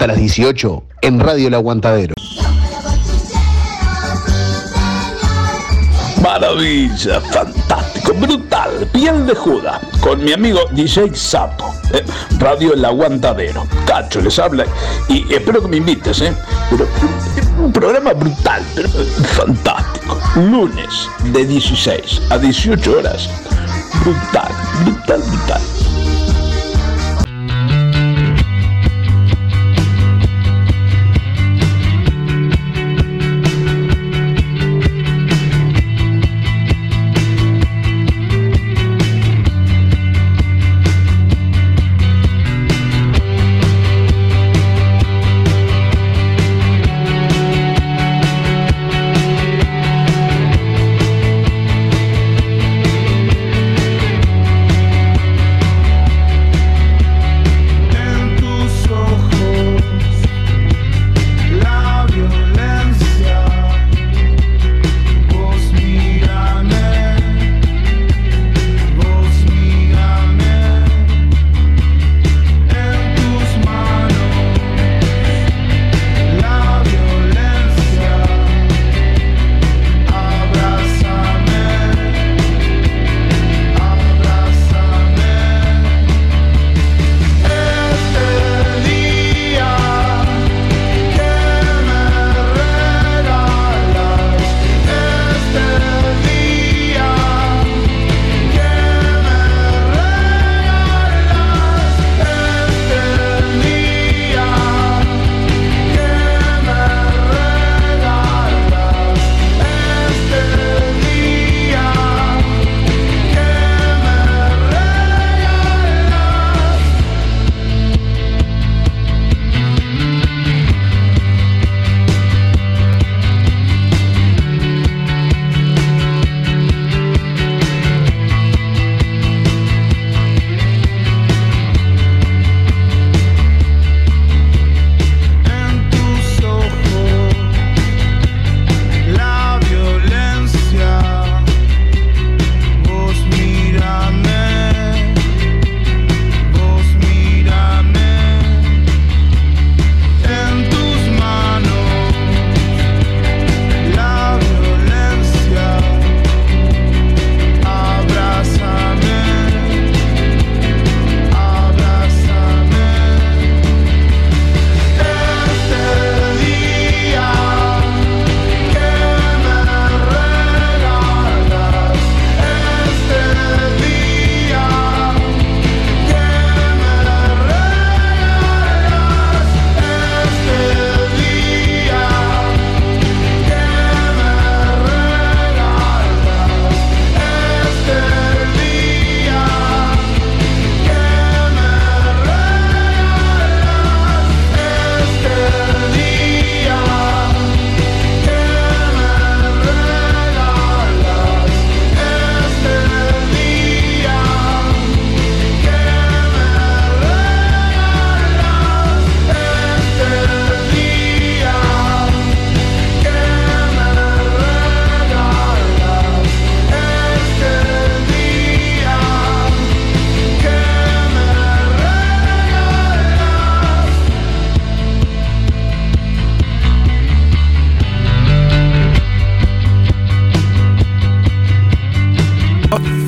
Hasta las 18 en Radio El Aguantadero. Maravilla, fantástico, brutal, piel de juda, con mi amigo DJ Sapo, eh, Radio El Aguantadero. Cacho les habla y espero que me invites, ¿eh? Pero, un programa brutal, pero fantástico. Lunes de 16 a 18 horas. Brutal, brutal, brutal.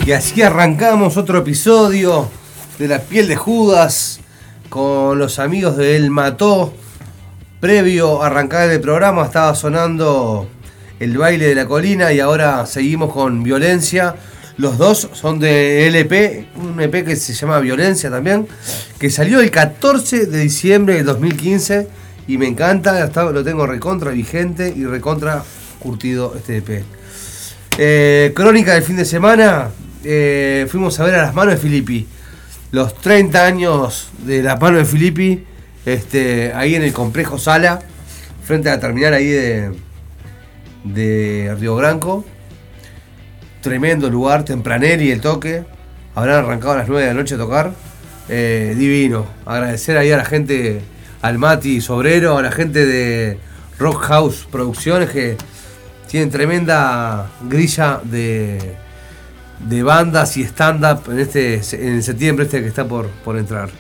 Y así arrancamos otro episodio de La piel de Judas con los amigos de El Mató. Previo a arrancar el programa estaba sonando el baile de la colina y ahora seguimos con violencia. Los dos son de LP, un EP que se llama Violencia también, que salió el 14 de diciembre del 2015 y me encanta, lo tengo recontra vigente y recontra curtido este EP. Eh, crónica del fin de semana, eh, fuimos a ver a las manos de Filippi. Los 30 años de las manos de Filippi, este, ahí en el complejo Sala, frente a la terminal ahí de, de Río Branco. Tremendo lugar, y el toque. Habrán arrancado a las 9 de la noche a tocar. Eh, divino. Agradecer ahí a la gente, al Mati Sobrero, a la gente de Rock House Producciones que tienen tremenda grilla de, de bandas y stand-up en, este, en septiembre este que está por, por entrar.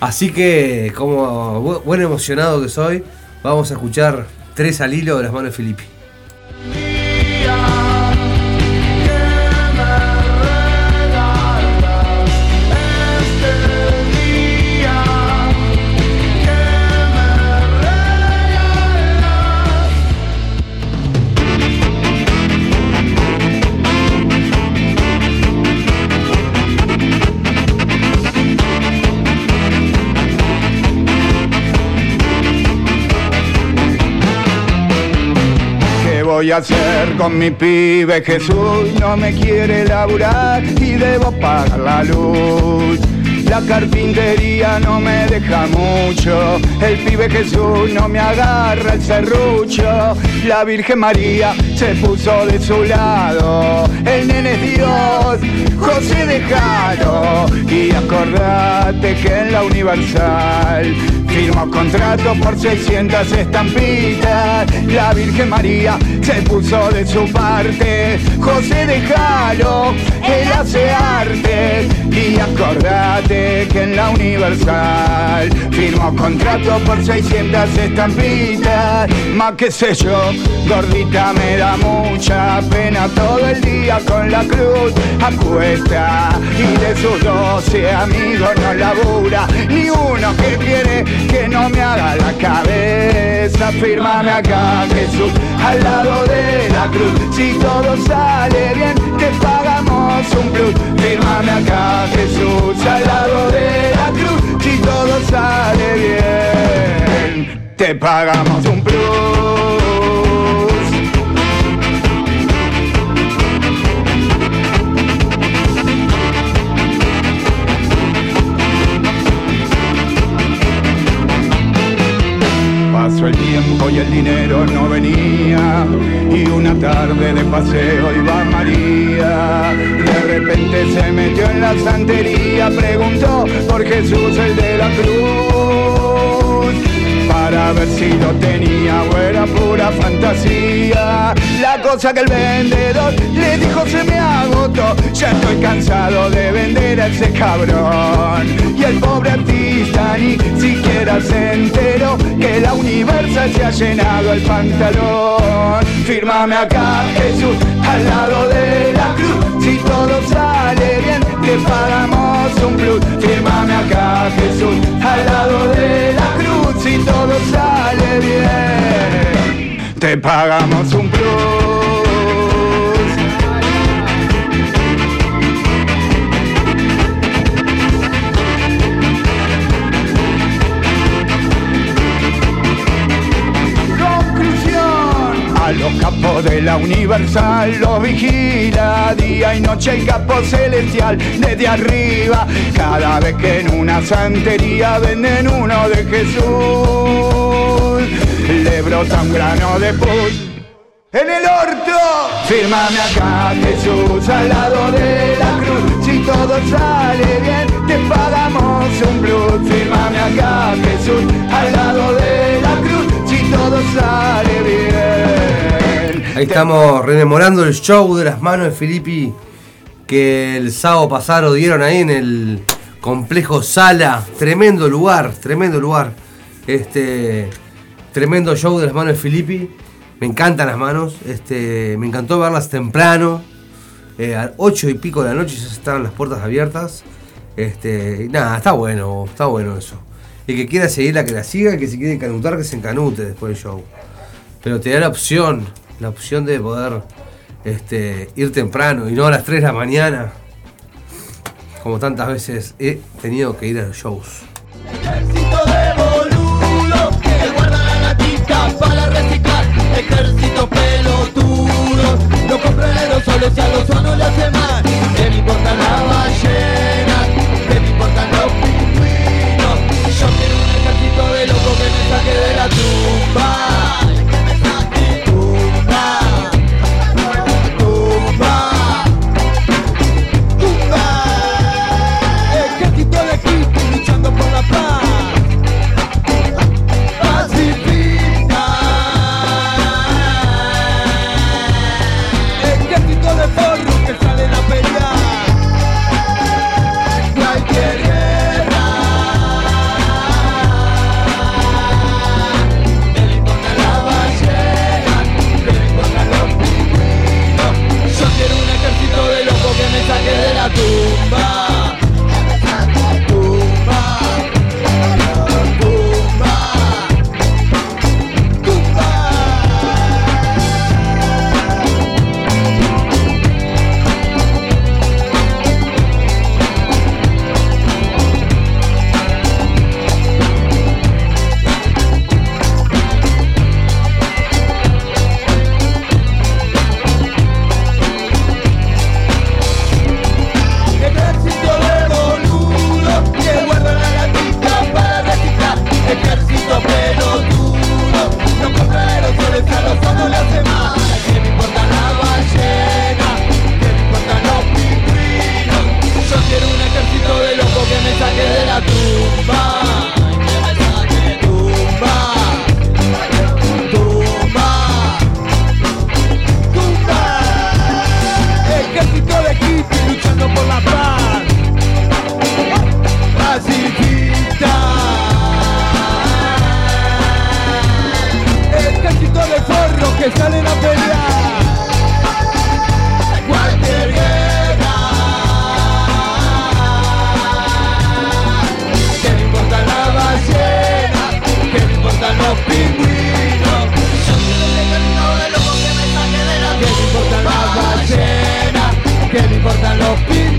Así que, como buen emocionado que soy, vamos a escuchar tres al hilo de las manos de Filippi. Voy a hacer con mi pibe? Jesús no me quiere laburar y debo pagar la luz. La carpintería no me deja mucho, el pibe Jesús no me agarra el serrucho, la Virgen María se puso de su lado, el nene es Dios, José dejalo y acordate que en la Universal Firmo contrato por 600 estampitas. La Virgen María se puso de su parte. José déjalo, él hace arte. Y acordate que en la Universal firmo contrato por 600 estampitas. Más que sé yo, gordita me da mucha pena todo el día con la cruz acuesta. Y de sus 12 amigos no labura ni uno que quiere que no me haga la cabeza. Fírmame acá, Jesús, al lado de la cruz. Si todo sale bien, te pagamos un plus. Fírmame acá, Jesús, al lado de la cruz. Si todo sale bien, te pagamos un plus. El tiempo y el dinero no venía y una tarde de paseo iba María. De repente se metió en la santería, preguntó por Jesús el de la cruz. Para ver si lo tenía o era pura fantasía. La cosa que el vendedor le dijo se me agotó. Ya estoy cansado de vender a ese cabrón. Y el pobre artista ni siquiera se enteró que la universa se ha llenado el pantalón. Fírmame acá, Jesús, al lado de la cruz. Si todo sale bien, te pagamos un plus. Fírmame acá, Jesús, al lado de la cruz. Si todo sale bien, te pagamos un plus. De la Universal los vigila día y noche el capo celestial desde arriba. Cada vez que en una santería venden uno de Jesús, le brota un grano de pus. En el orto, fírmame acá Jesús al lado de la cruz. Si todo sale bien, te pagamos un plus. Fírmame acá Jesús al lado de la cruz. Si todo sale bien. Ahí estamos rememorando el show de las manos de Filippi que el sábado pasado dieron ahí en el complejo Sala. Tremendo lugar, tremendo lugar. Este tremendo show de las manos de Filippi. Me encantan las manos. Este, me encantó verlas temprano. Eh, a 8 y pico de la noche ya estaban las puertas abiertas. Este, nada, está bueno, está bueno eso. El que quiera seguirla, que la siga. Que se quiere encanutar, que se encanute después del show. Pero te da la opción, la opción de poder este, ir temprano y no a las 3 de la mañana. Como tantas veces he tenido que ir a los shows. Ejército de boludos que guardan la latica para reciclar. Ejército pelotudo, no compran aerosoles y a los no le hace mal. Que me importan las ballenas, importan los pingüinos?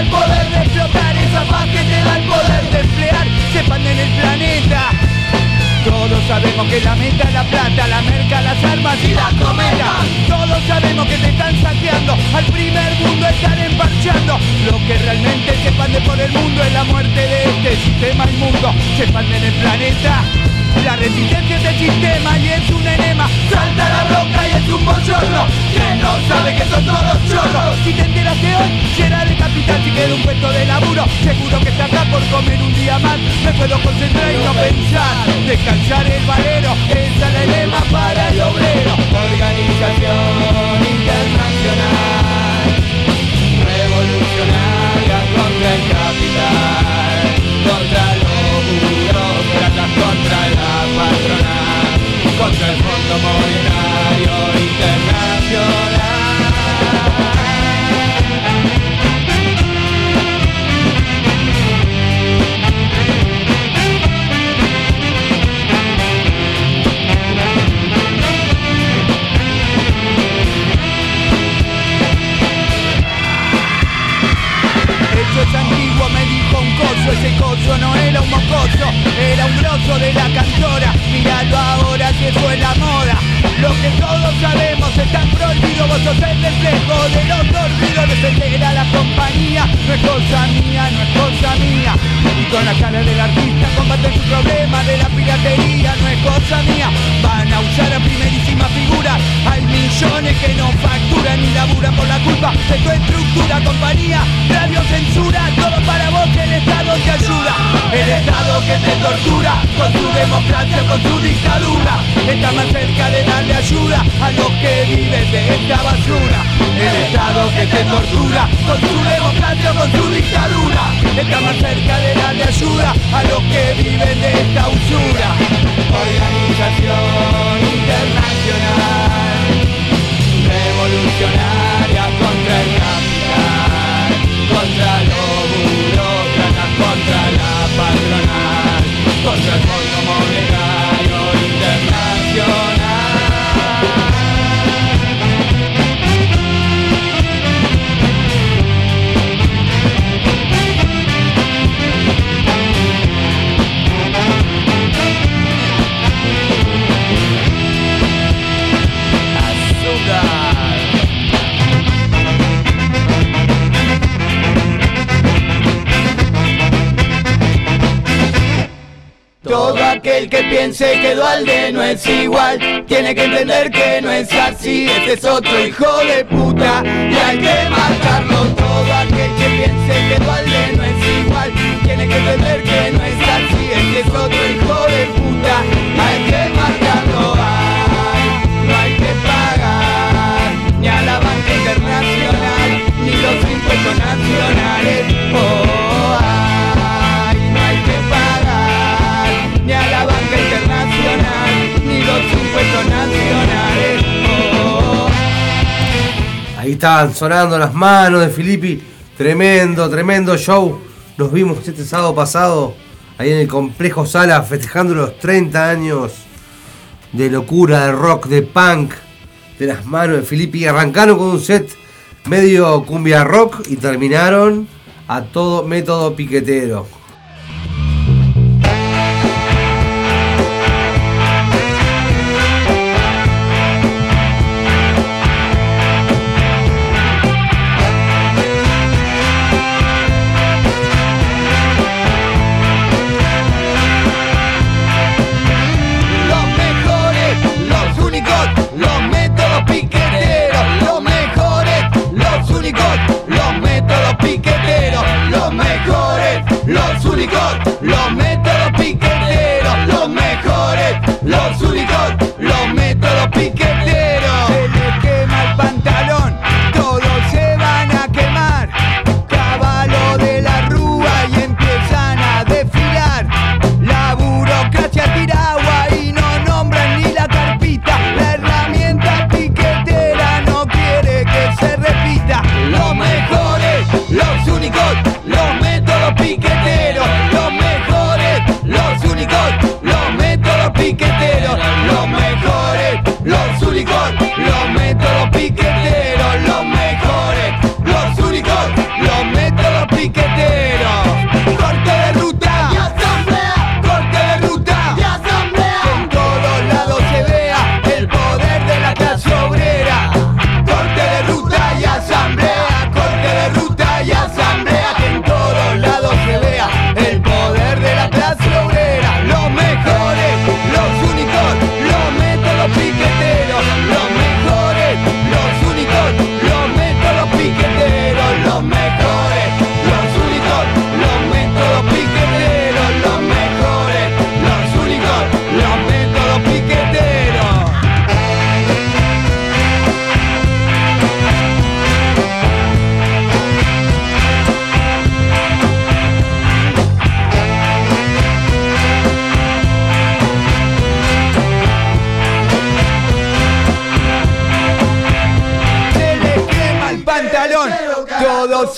El poder de explotar esa paz que te da el poder de emplear se expande en el planeta todos sabemos que la meta es la plata, la merca, las armas y las cometas. Todos sabemos que te están saqueando, al primer mundo están emparchando. Lo que realmente se expande por el mundo es la muerte de este sistema inmundo. Se expande en el planeta. La resistencia es el sistema y es un enema. Salta la roca y es un bochorno. Que no sabe que son todos chorros. Si te enteras de hoy, será de capital Si queda un puesto de laburo, seguro que acá por comer un día más. Me puedo concentrar y no pensar. Descansar el valero, esa es la lema para el obrero. Organización internacional. Revolucionaria contra el capital patronal Contra el Fondo Monetario Internacional ese coso no era un mocoso, era un grosso de la cantora, míralo ahora eso es la moda. Lo que todos sabemos está prohibido, vos sos el reflejo de los dormidos, defender a la compañía, no es cosa mía, no es cosa mía. Y con la cara del artista combaten su problema de la piratería, no es cosa mía. Van a usar a primerísima figura, hay millones que no facturan ni laburan por la culpa de tu estructura, compañía, radio censura, todo para vos, el Estado te ayuda. El Estado que te tortura, con su democracia, con su dictadura, está más cerca de darle ayuda a los que viven de esta basura. El Estado que te tortura, con su democracia, con su dictadura, está más cerca de darle ayuda a los que viven de esta usura. Organización internacional, revolucionaria contra el capital, contra los burócratas, contra la patronal, contra el Fondo Monetario Internacional. Todo aquel que piense que Dualde no es igual Tiene que entender que no es así. Este es otro hijo de puta Y hay que marcarlo Todo aquel que piense que Dualde no es igual Tiene que entender que estaban sonando las manos de Filippi. Tremendo, tremendo show. Nos vimos este sábado pasado ahí en el complejo Sala festejando los 30 años de locura, de rock, de punk, de las manos de Filippi. Arrancaron con un set medio cumbia rock y terminaron a todo método piquetero.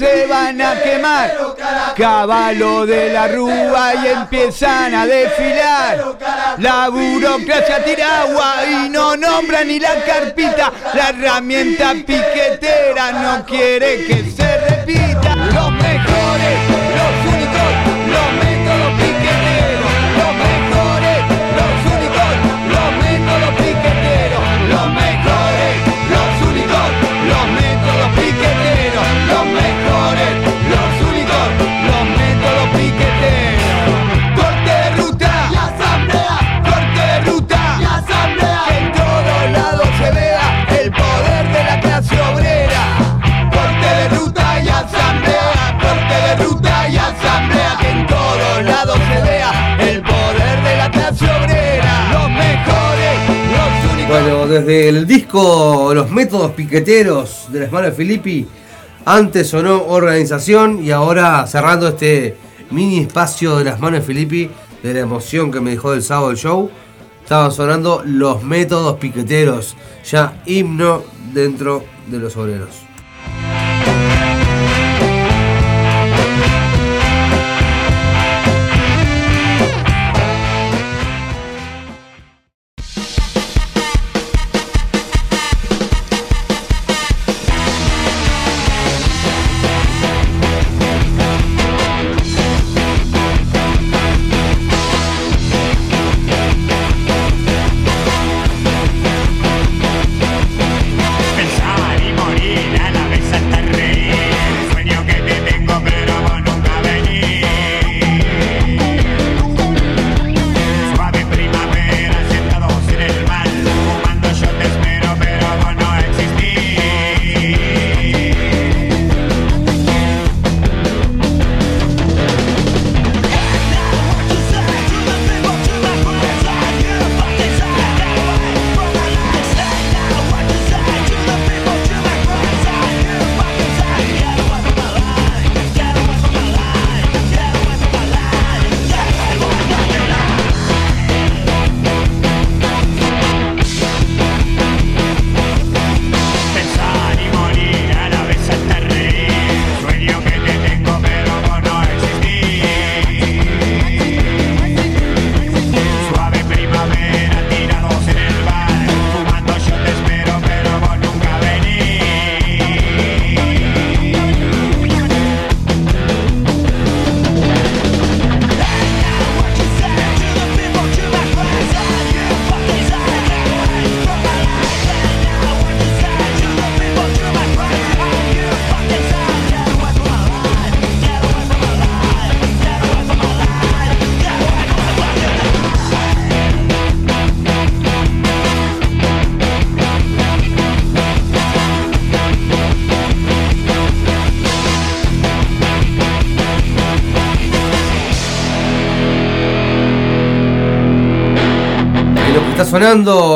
se van a quemar. Caballo de la rúa y empiezan a desfilar. La burocracia tira agua y no nombra ni la carpita. La herramienta piquetera no quiere que desde el disco Los métodos piqueteros de las manos de Filippi. Antes sonó organización y ahora cerrando este mini espacio de las manos de Filippi, de la emoción que me dejó el sábado el show, estaban sonando los métodos piqueteros, ya himno dentro de los obreros.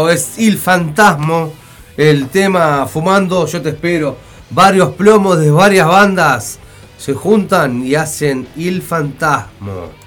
Es Il Fantasmo, el tema Fumando, yo te espero. Varios plomos de varias bandas se juntan y hacen Il Fantasmo.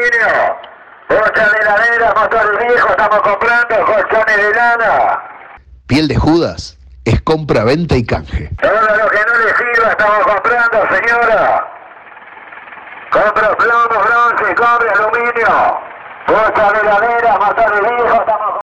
Cobre, aluminio. Bocha de heladera, motor viejo, estamos comprando colchones de lana. Piel de Judas es compra, venta y canje. Todo lo que no le sirva estamos comprando, señora. Compro plomo, bronce, cobre, aluminio. Bocha de heladera, motor viejo, estamos Bueno,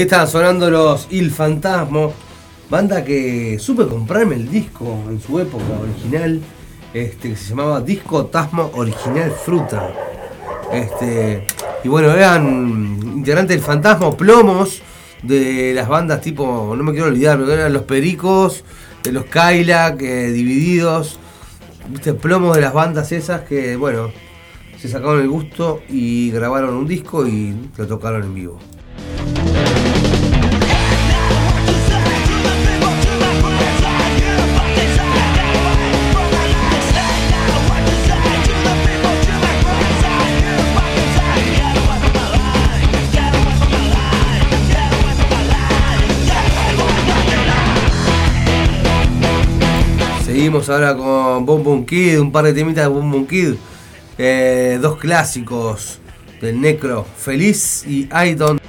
ahí estaban sonando los Il Fantasmo, banda que supe comprarme el disco en su época original, este, que se llamaba Disco Tasmo Original Fruta. Este, y bueno, eran integrantes del Fantasma, plomos de las bandas tipo, no me quiero olvidar, pero eran los Pericos, de los Kylac, eh, divididos, viste, plomos de las bandas esas que, bueno, se sacaron el gusto y grabaron un disco y lo tocaron en vivo. Seguimos ahora con Boom Boom Kid, un par de temitas de Boom Boom Kid. Eh, dos clásicos del Necro, Feliz y I.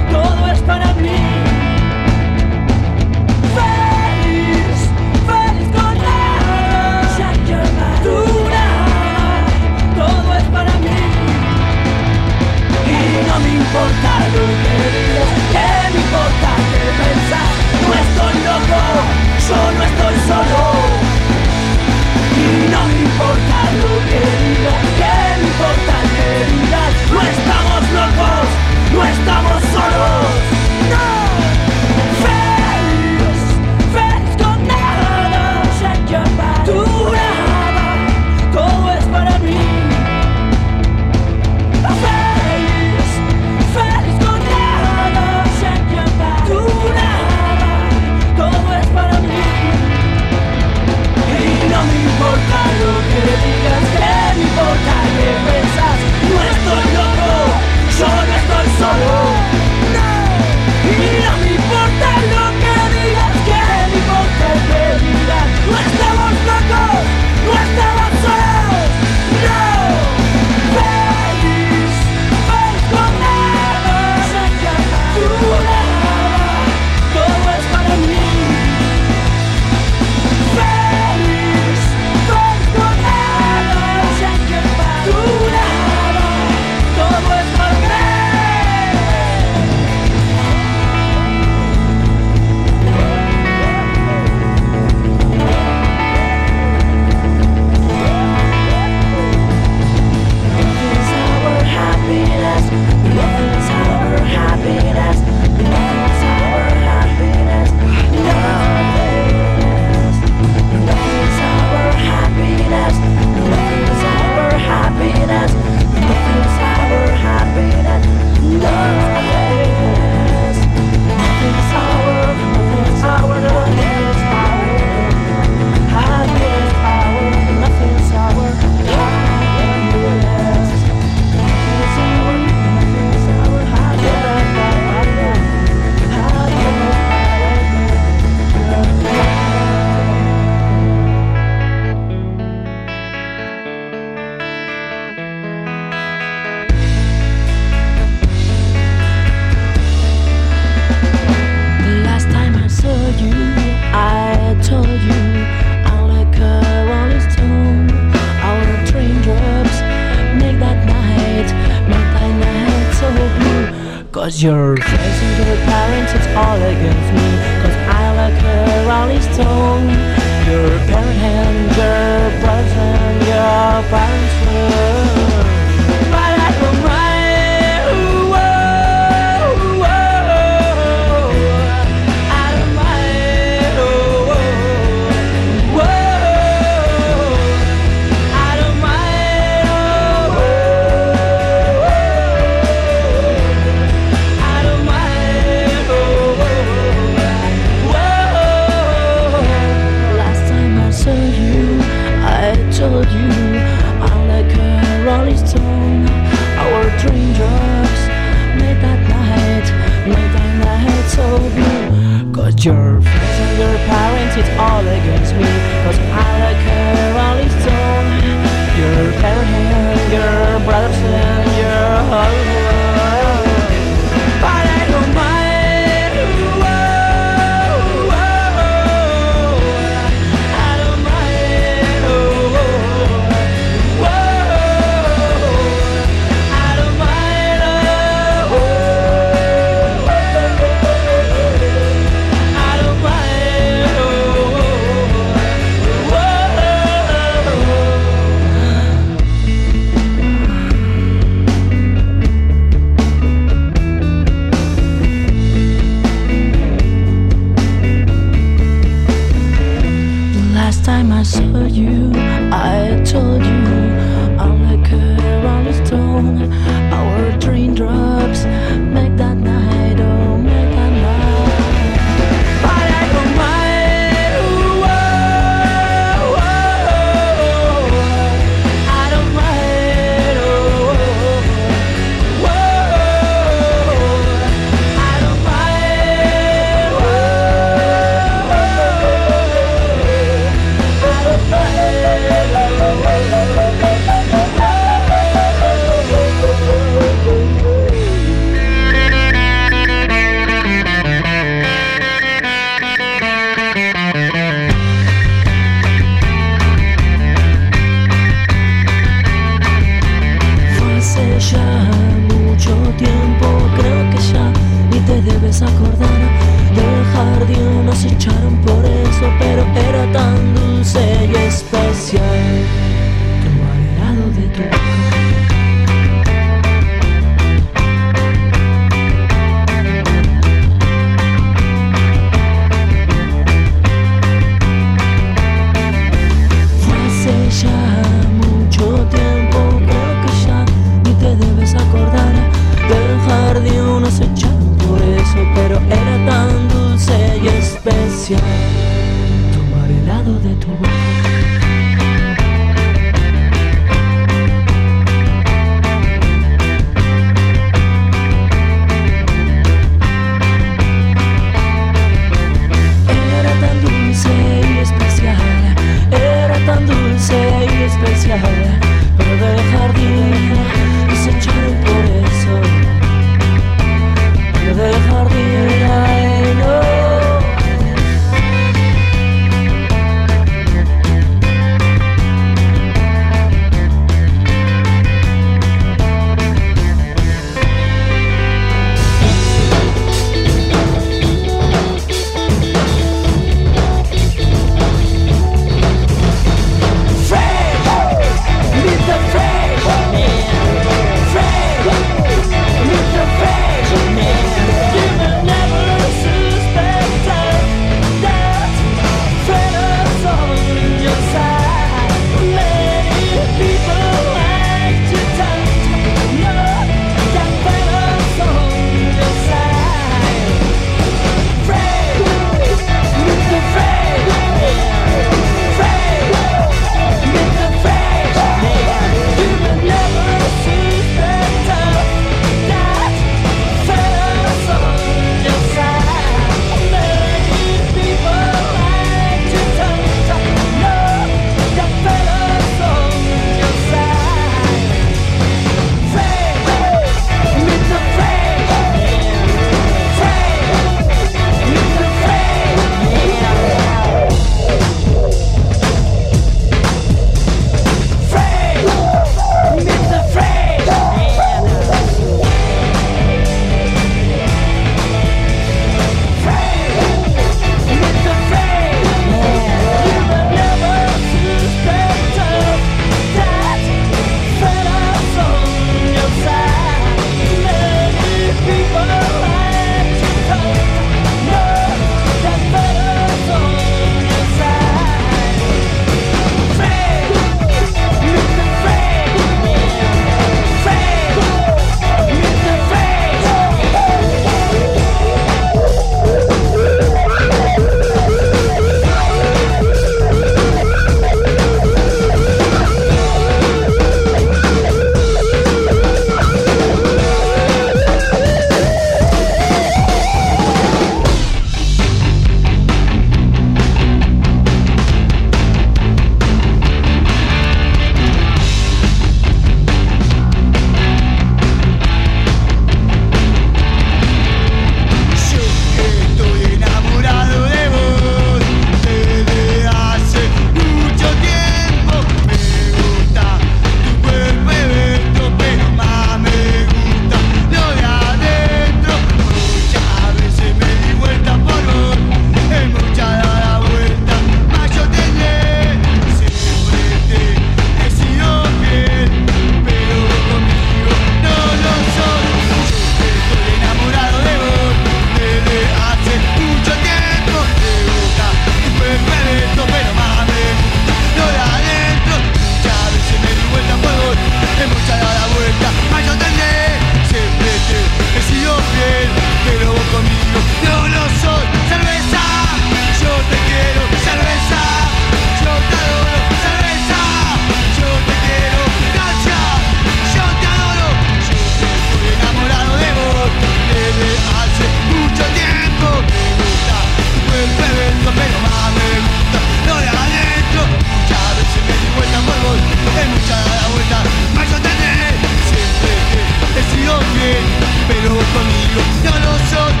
so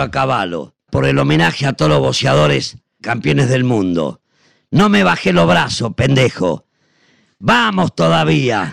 a caballo por el homenaje a todos los boxeadores campeones del mundo. No me bajé los brazos, pendejo. Vamos todavía.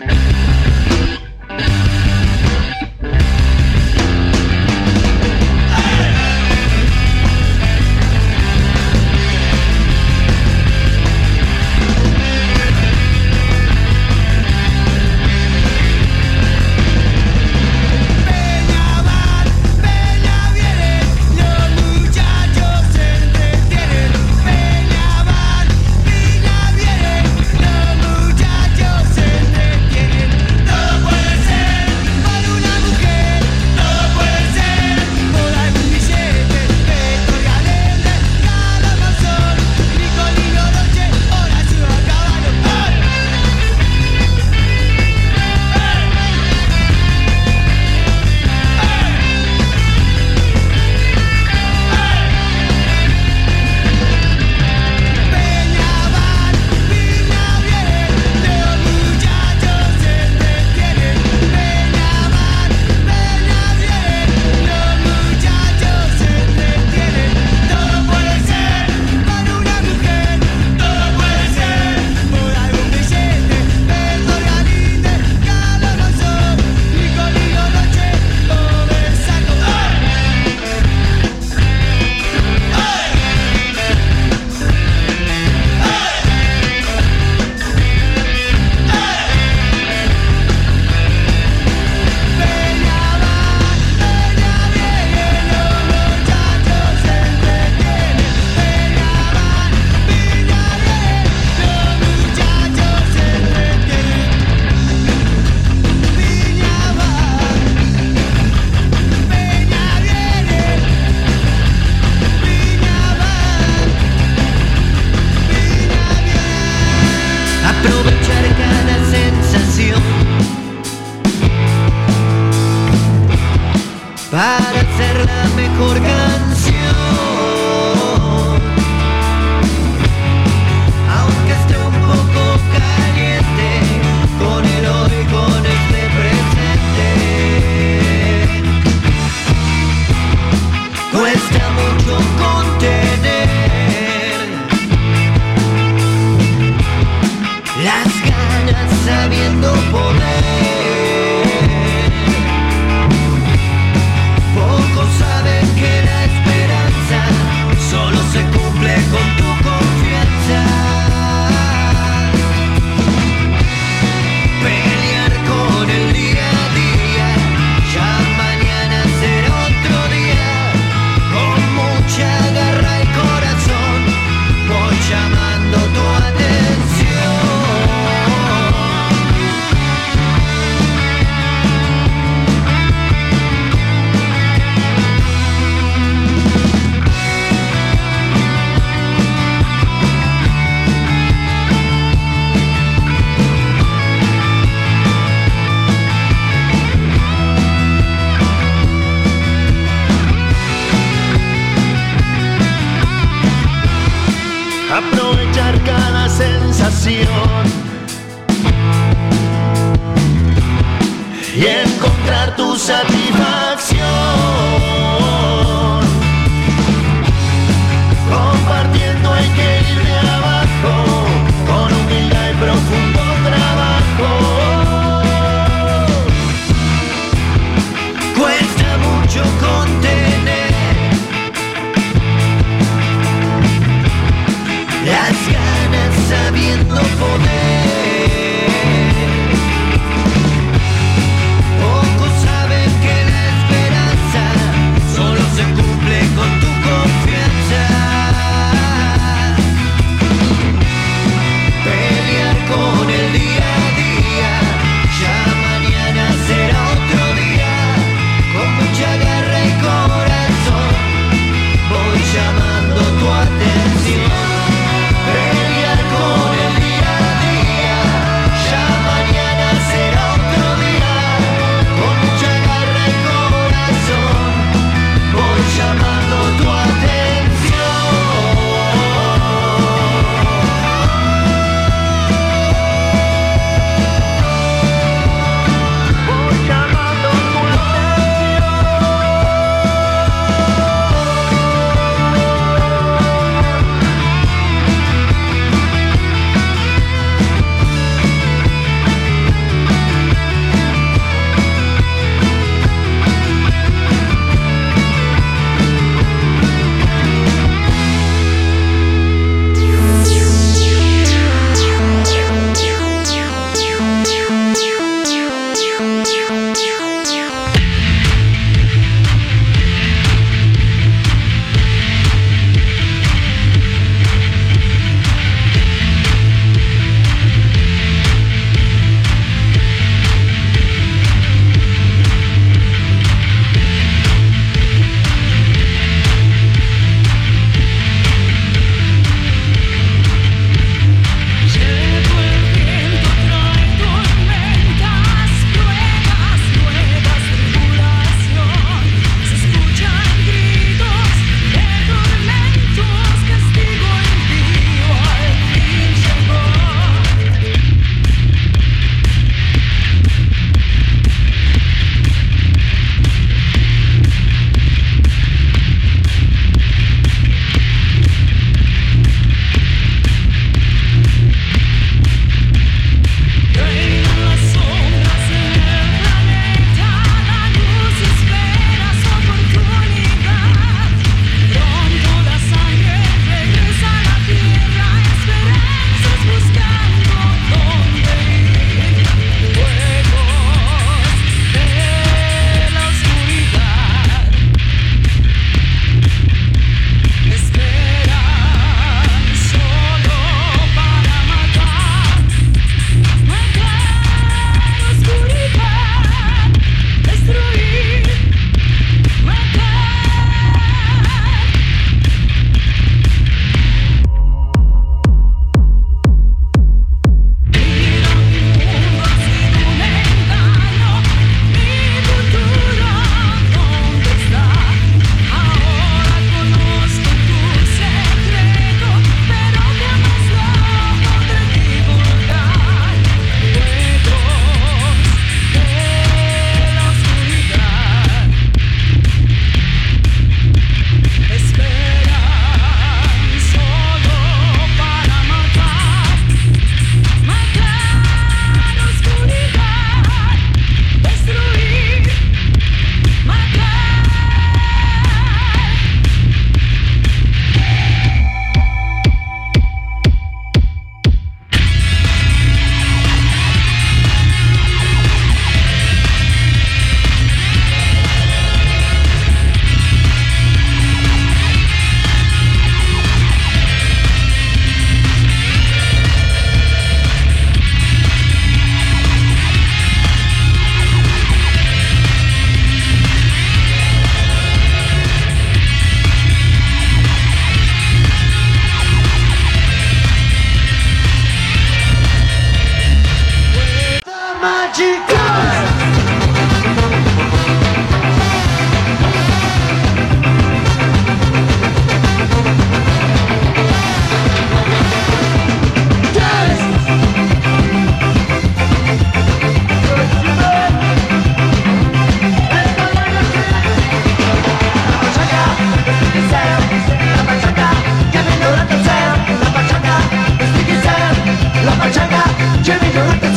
Jimmy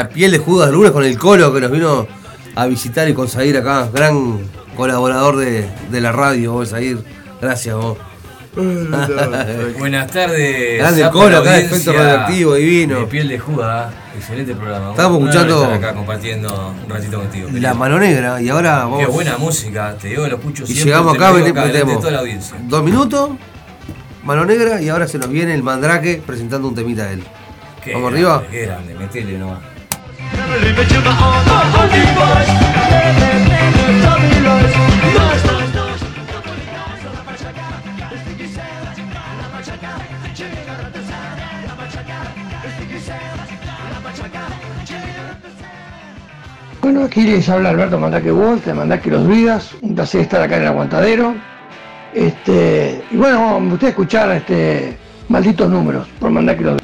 la piel de Judas Luna con el Colo que nos vino a visitar y conseguir acá. Gran colaborador de, de la radio, vos, Sair. Gracias, vos. Buenas tardes. Grande Colo, acá de Efecto Radioactivo, divino. De piel de Judas, excelente programa. Estamos escuchando. Estar acá compartiendo un ratito contigo. La mano negra, y ahora. Qué buena música, te digo, lo escucho y. Y llegamos acá, metemos. Dos minutos, mano negra, y ahora se nos viene el mandrake presentando un temita a él. Vamos arriba. Qué grande, metele nomás. Bueno, aquí les habla Alberto Mandaque Wolf, de Mandaque Los Vidas, un placer estar acá en el aguantadero. Este, y bueno, me gustaría escuchar este, malditos números por Mandaque Los Vidas.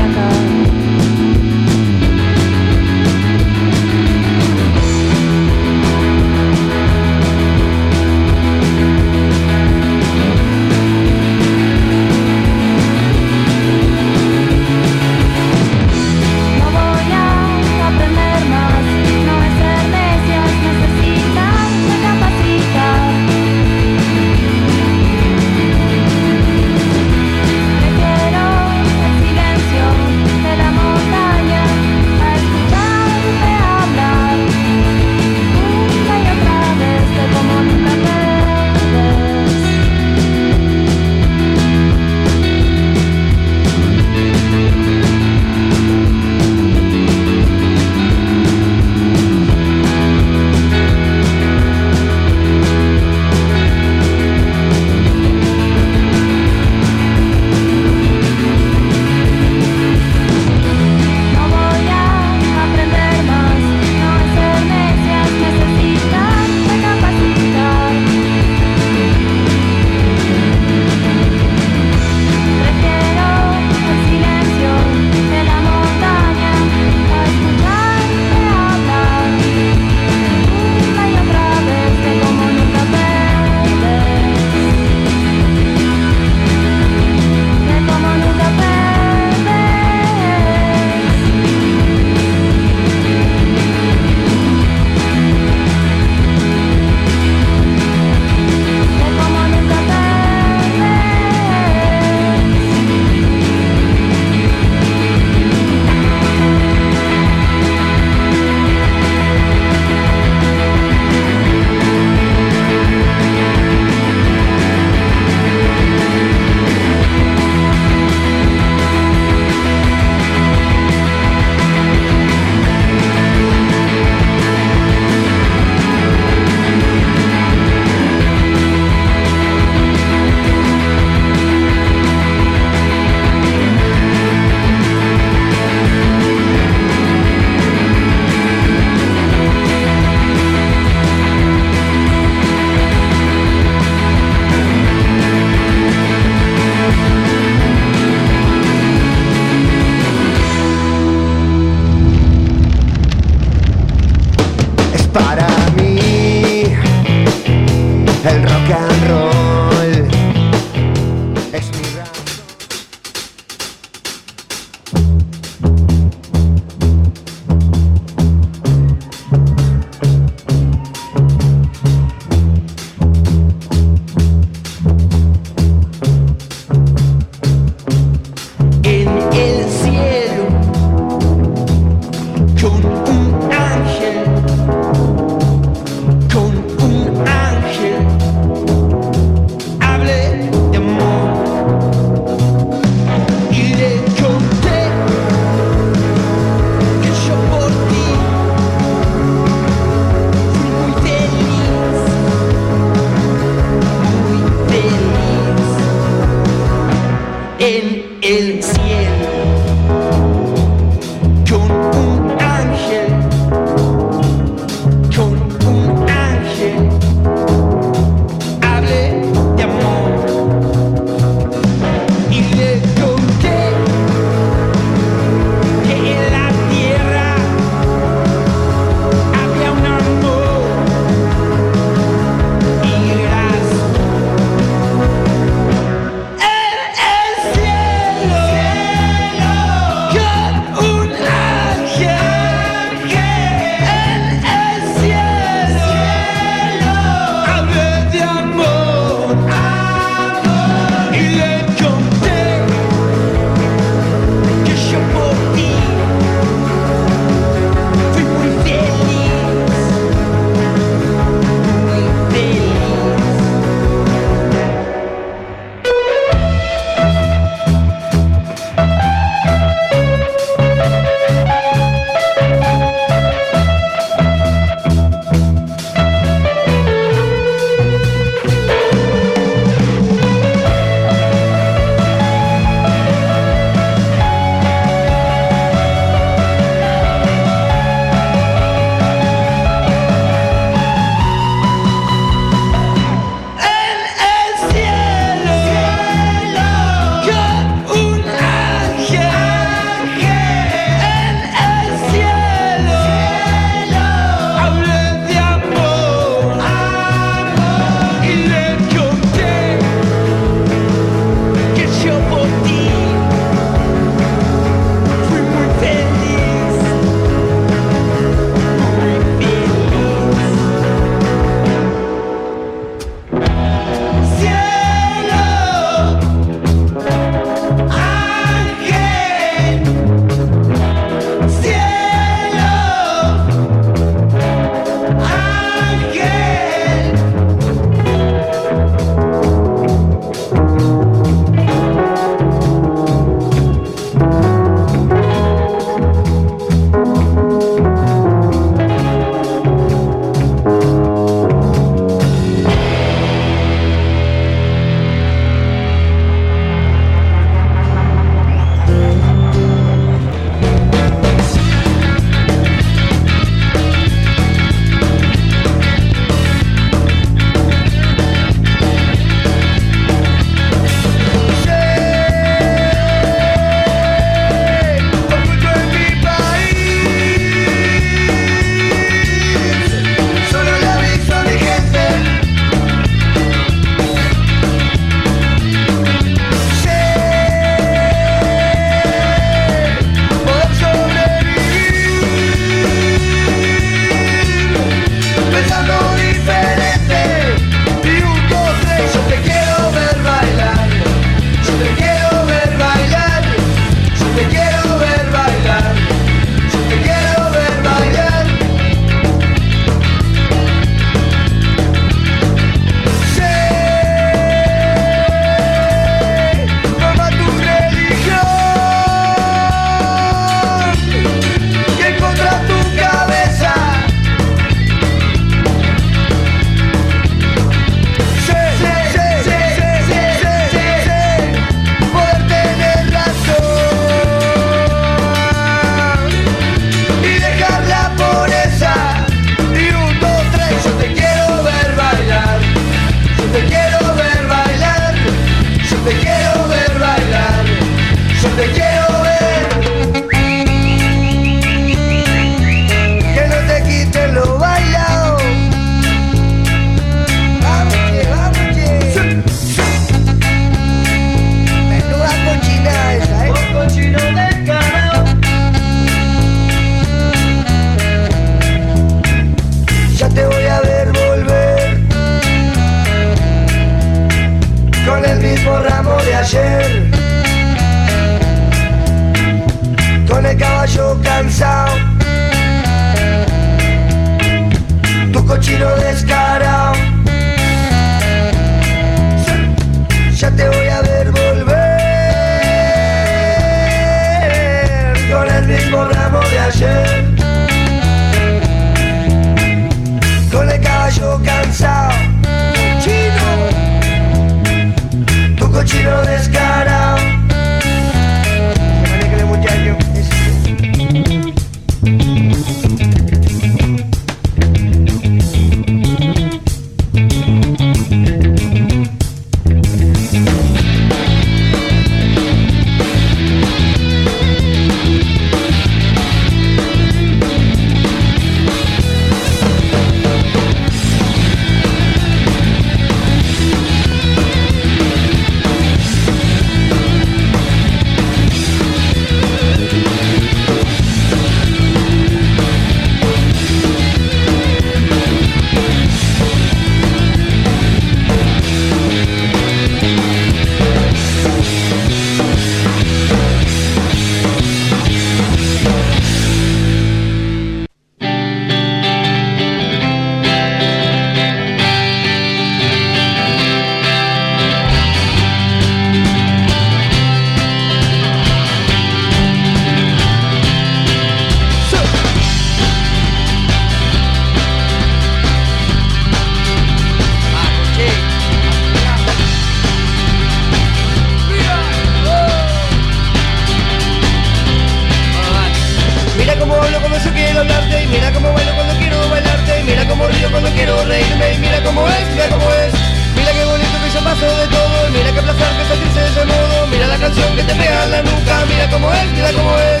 Mira cómo es, mira cómo es.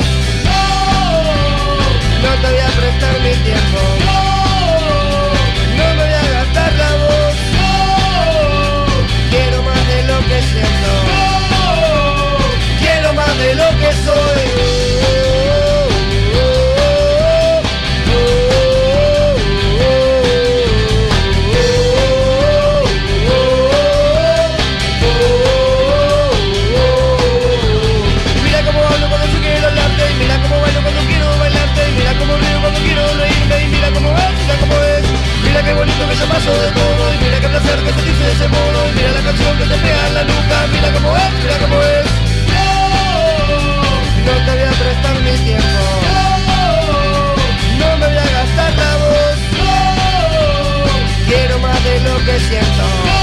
No te voy a prestar mi tiempo. Mira la canción que te pega en la nuca, mira cómo es, mira cómo es. No te voy a prestar mi tiempo. No me voy a gastar la voz. Quiero más de lo que siento.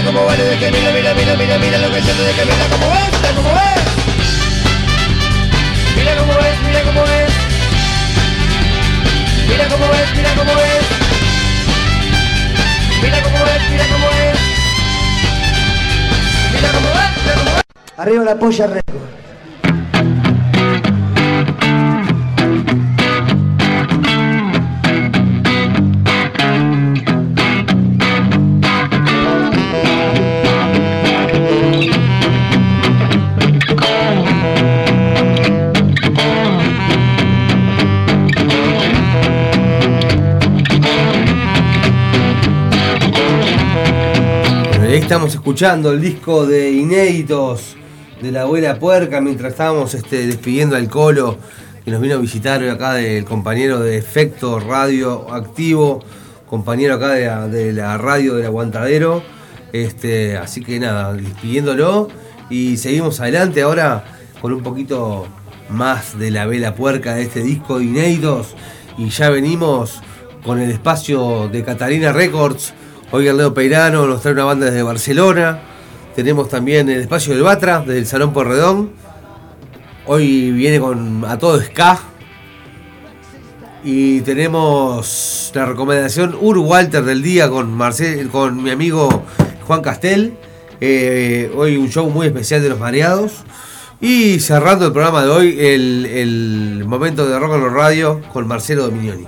Mira, cómo bailo, es que mira, mira, mira, mira, mira lo que siento, es que mira cómo es, mira cómo es. Mira cómo es, mira cómo es. Mira cómo es, mira cómo es. Mira cómo es, mira cómo es. Mira cómo es, mira cómo es. Arriba la polla récord. Estamos escuchando el disco de inéditos de la abuela puerca mientras estábamos este, despidiendo al colo que nos vino a visitar acá del compañero de efecto radio activo, compañero acá de la, de la radio del aguantadero. Este, así que nada, despidiéndolo y seguimos adelante ahora con un poquito más de la vela puerca de este disco de inéditos y ya venimos con el espacio de Catalina Records. Hoy Leo Peirano nos trae una banda desde Barcelona. Tenemos también el espacio del Batra, desde el Salón Porredón. Hoy viene con a todo ska. Y tenemos la recomendación Ur Walter del día con, Marcel, con mi amigo Juan Castel. Eh, hoy un show muy especial de los mareados. Y cerrando el programa de hoy, el, el momento de Rock en los Radio con Marcelo Dominioni.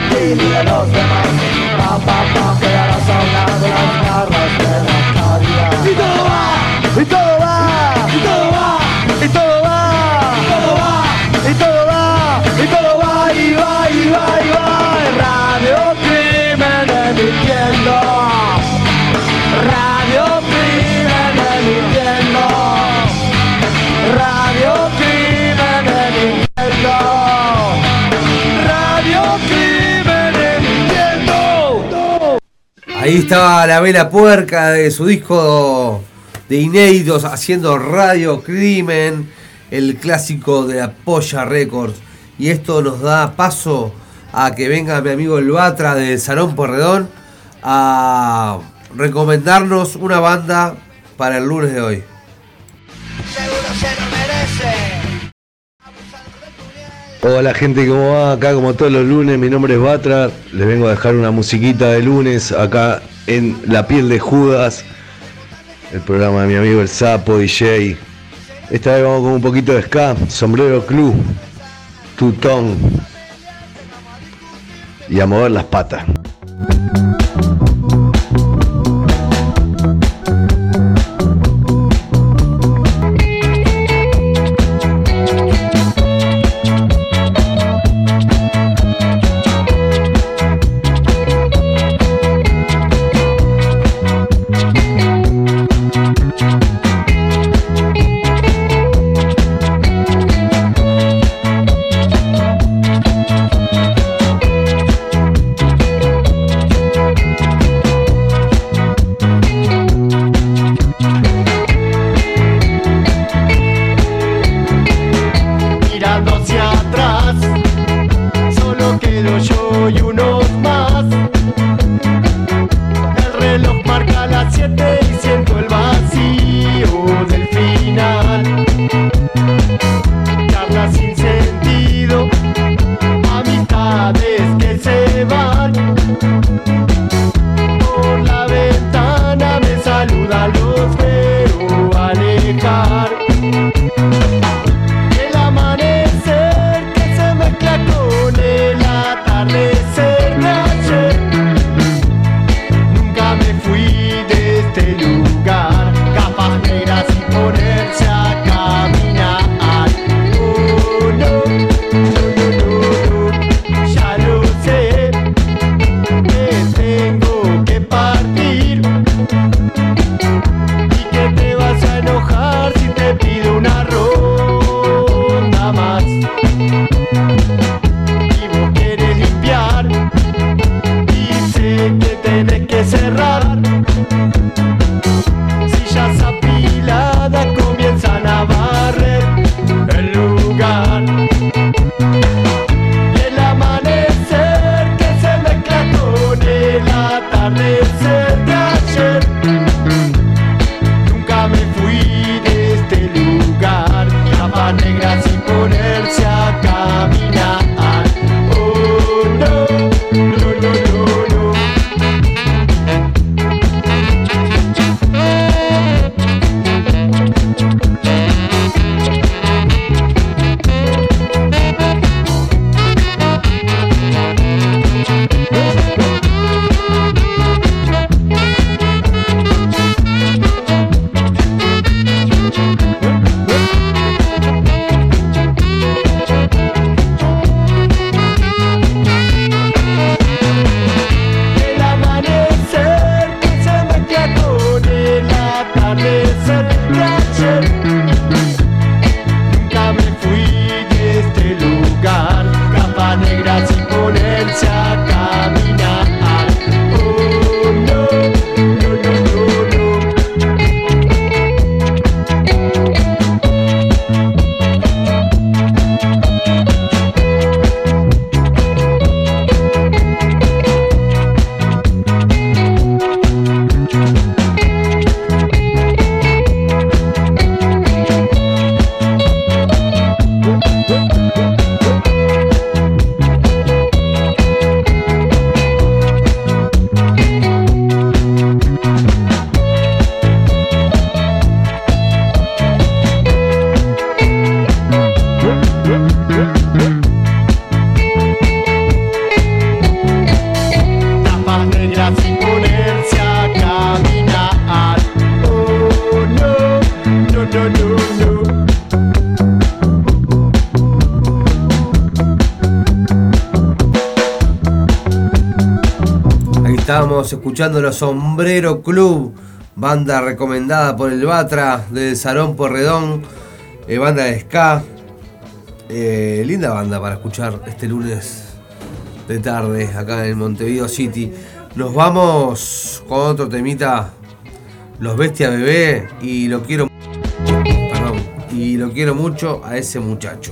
Ni de ti ni de los Ahí estaba la vela puerca de su disco de inéditos haciendo Radio Crimen, el clásico de Apoya Records. Y esto nos da paso a que venga mi amigo el Batra del Salón Porredón a recomendarnos una banda para el lunes de hoy. Hola gente, ¿cómo va? Acá como todos los lunes, mi nombre es Batra, les vengo a dejar una musiquita de lunes acá en La piel de Judas, el programa de mi amigo el Sapo DJ. Esta vez vamos con un poquito de ska, sombrero club, tutón y a mover las patas. Escuchando los Sombrero Club, banda recomendada por el Batra del Salón Porredón, eh, banda de ska. Eh, linda banda para escuchar este lunes de tarde acá en Montevideo City. Nos vamos con otro temita, los Bestia Bebé, y lo quiero, y lo quiero mucho a ese muchacho.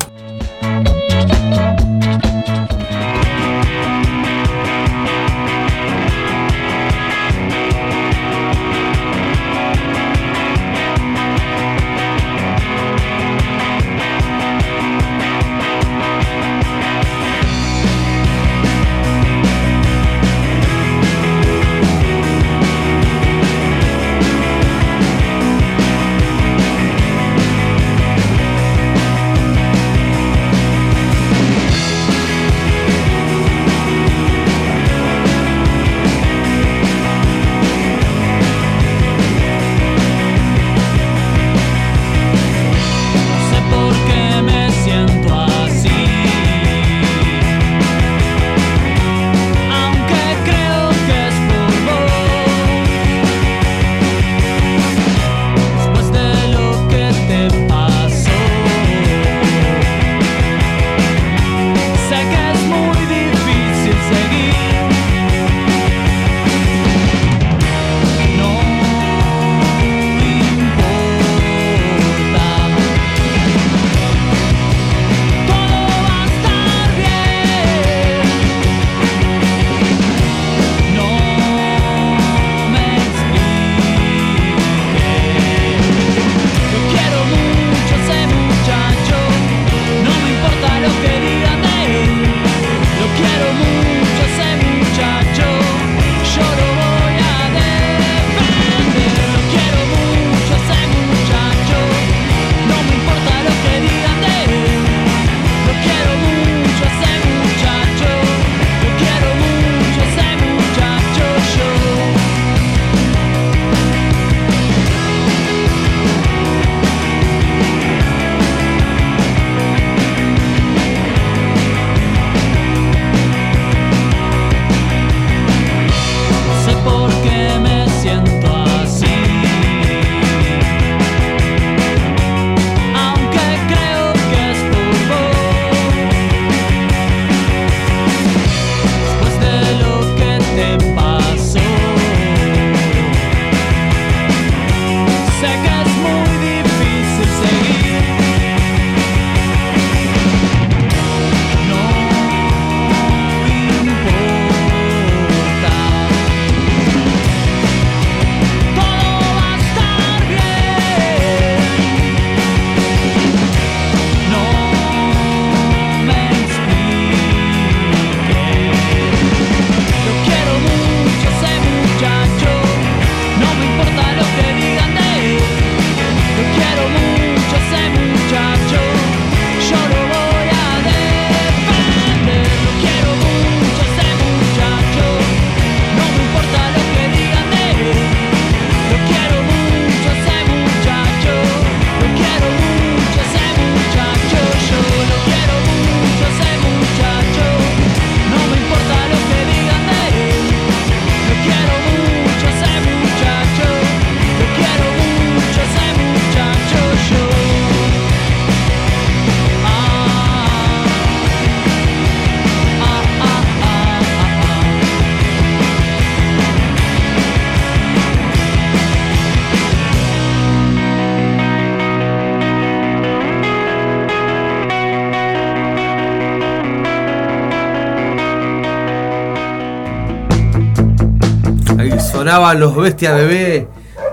los Bestia Bebé.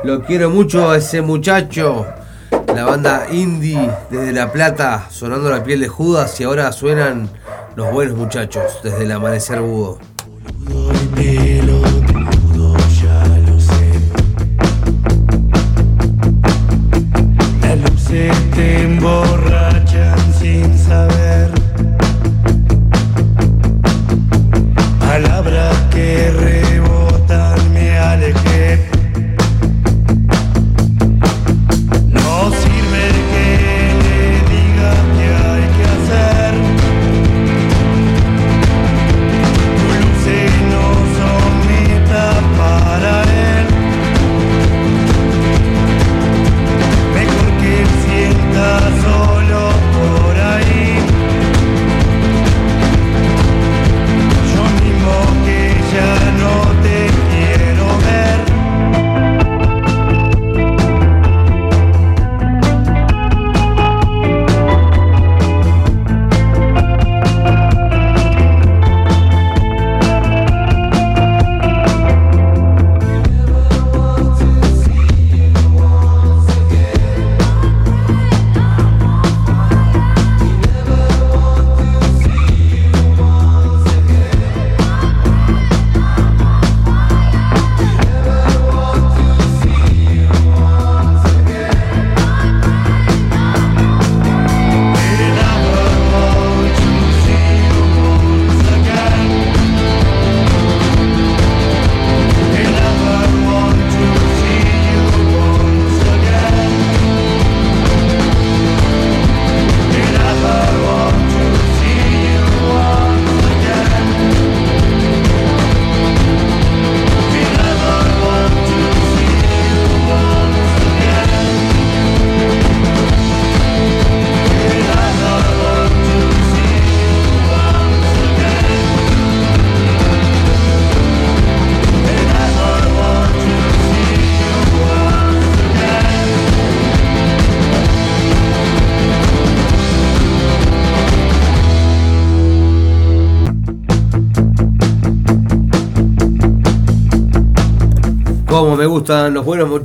Lo quiero mucho a ese muchacho. La banda indie desde La Plata, sonando la piel de Judas y ahora suenan los buenos muchachos desde el amanecer budo.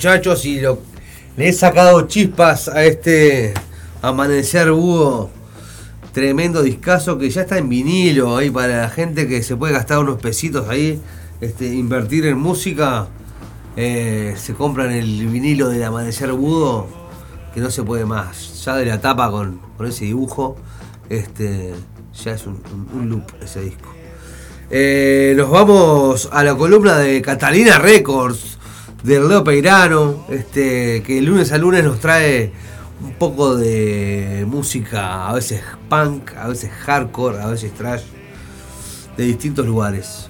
Muchachos y lo, le he sacado chispas a este Amanecer Búho. Tremendo discazo que ya está en vinilo ahí para la gente que se puede gastar unos pesitos ahí, este, invertir en música. eh, se compran el vinilo del Amanecer Budo, que no se puede más. Ya de la tapa con, con ese dibujo, este, ya es un loop ese disco. Eh, nos vamos a la columna de Catalina Records, del Leo Peirano, este, que lunes a lunes nos trae un poco de música, a veces punk, a veces hardcore, a veces trash, de distintos lugares.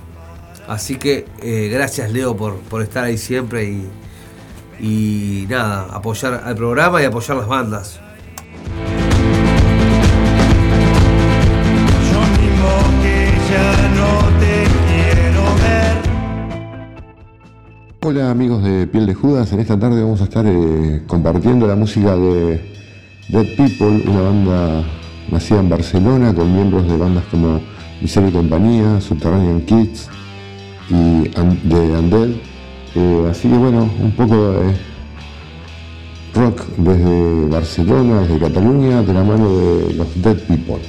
Así que eh, gracias Leo por, por estar ahí siempre y, y nada, apoyar al programa y apoyar las bandas. Hola amigos de Piel de Judas, en esta tarde vamos a estar eh, compartiendo la música de Dead People, una banda nacida en Barcelona con miembros de bandas como Miseria y Compañía, Subterranean Kids y de Undead. Eh, así que bueno, un poco de rock desde Barcelona, desde Cataluña, de la mano de los Dead People.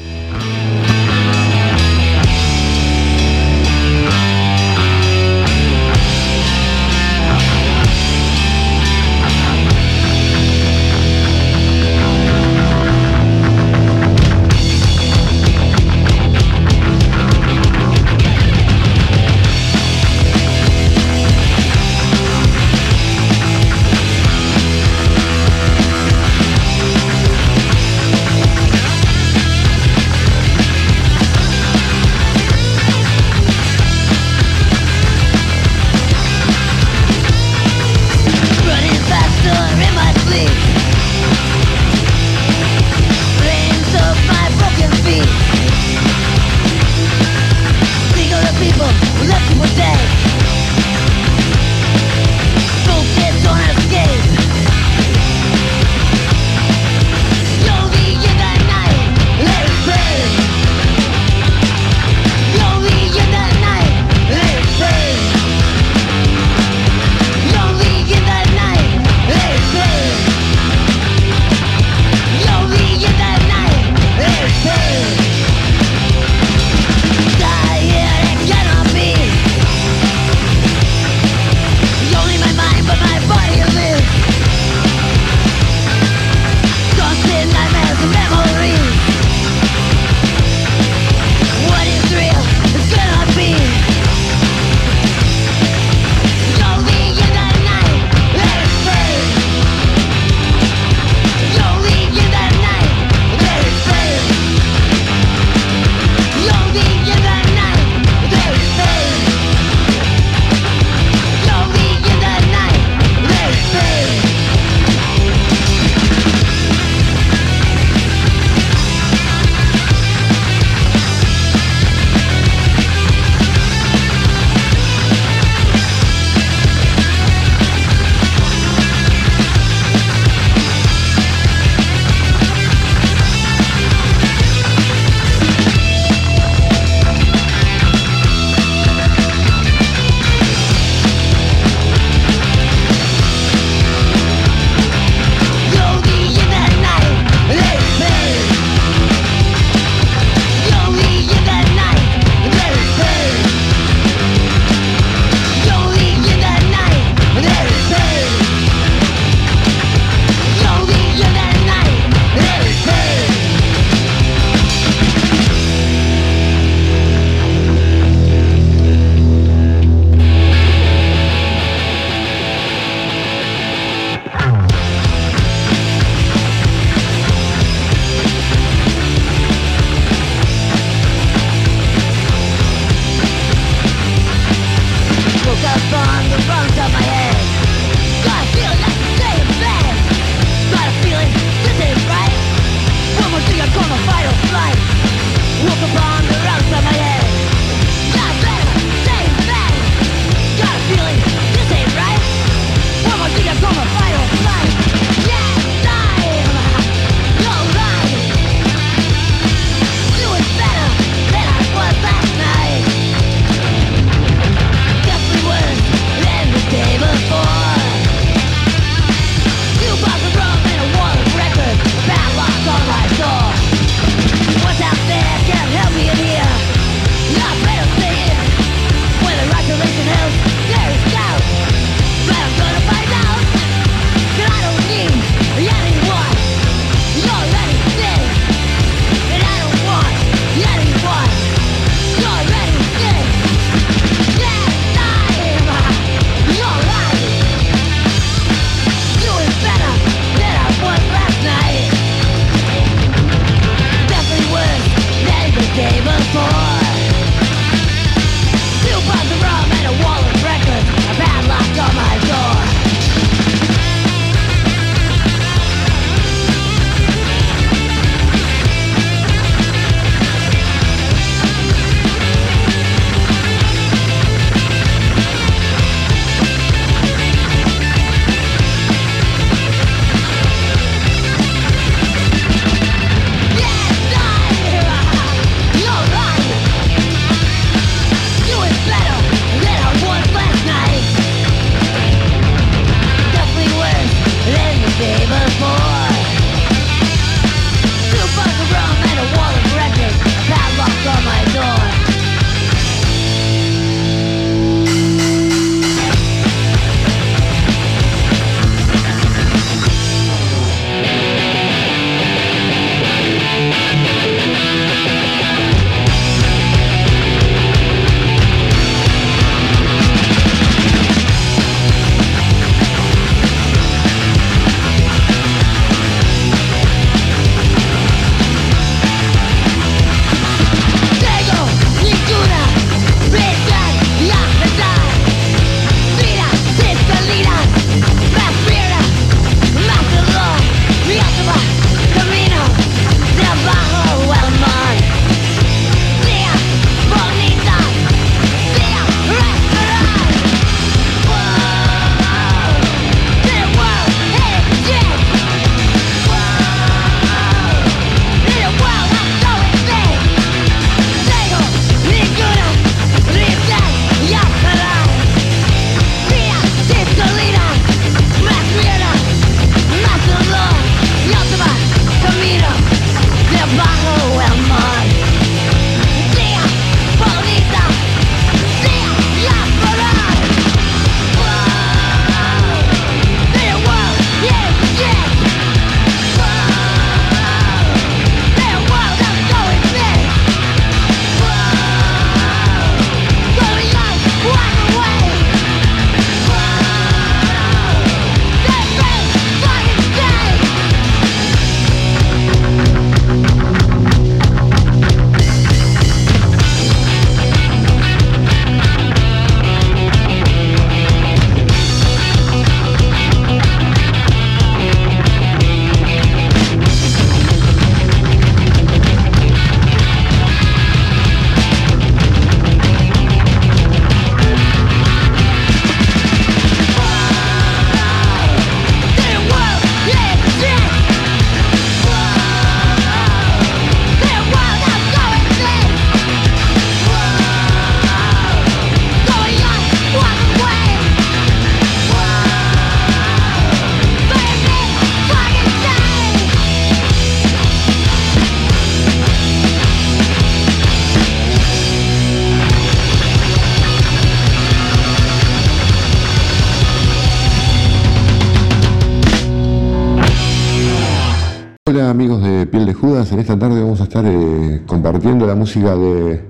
Música de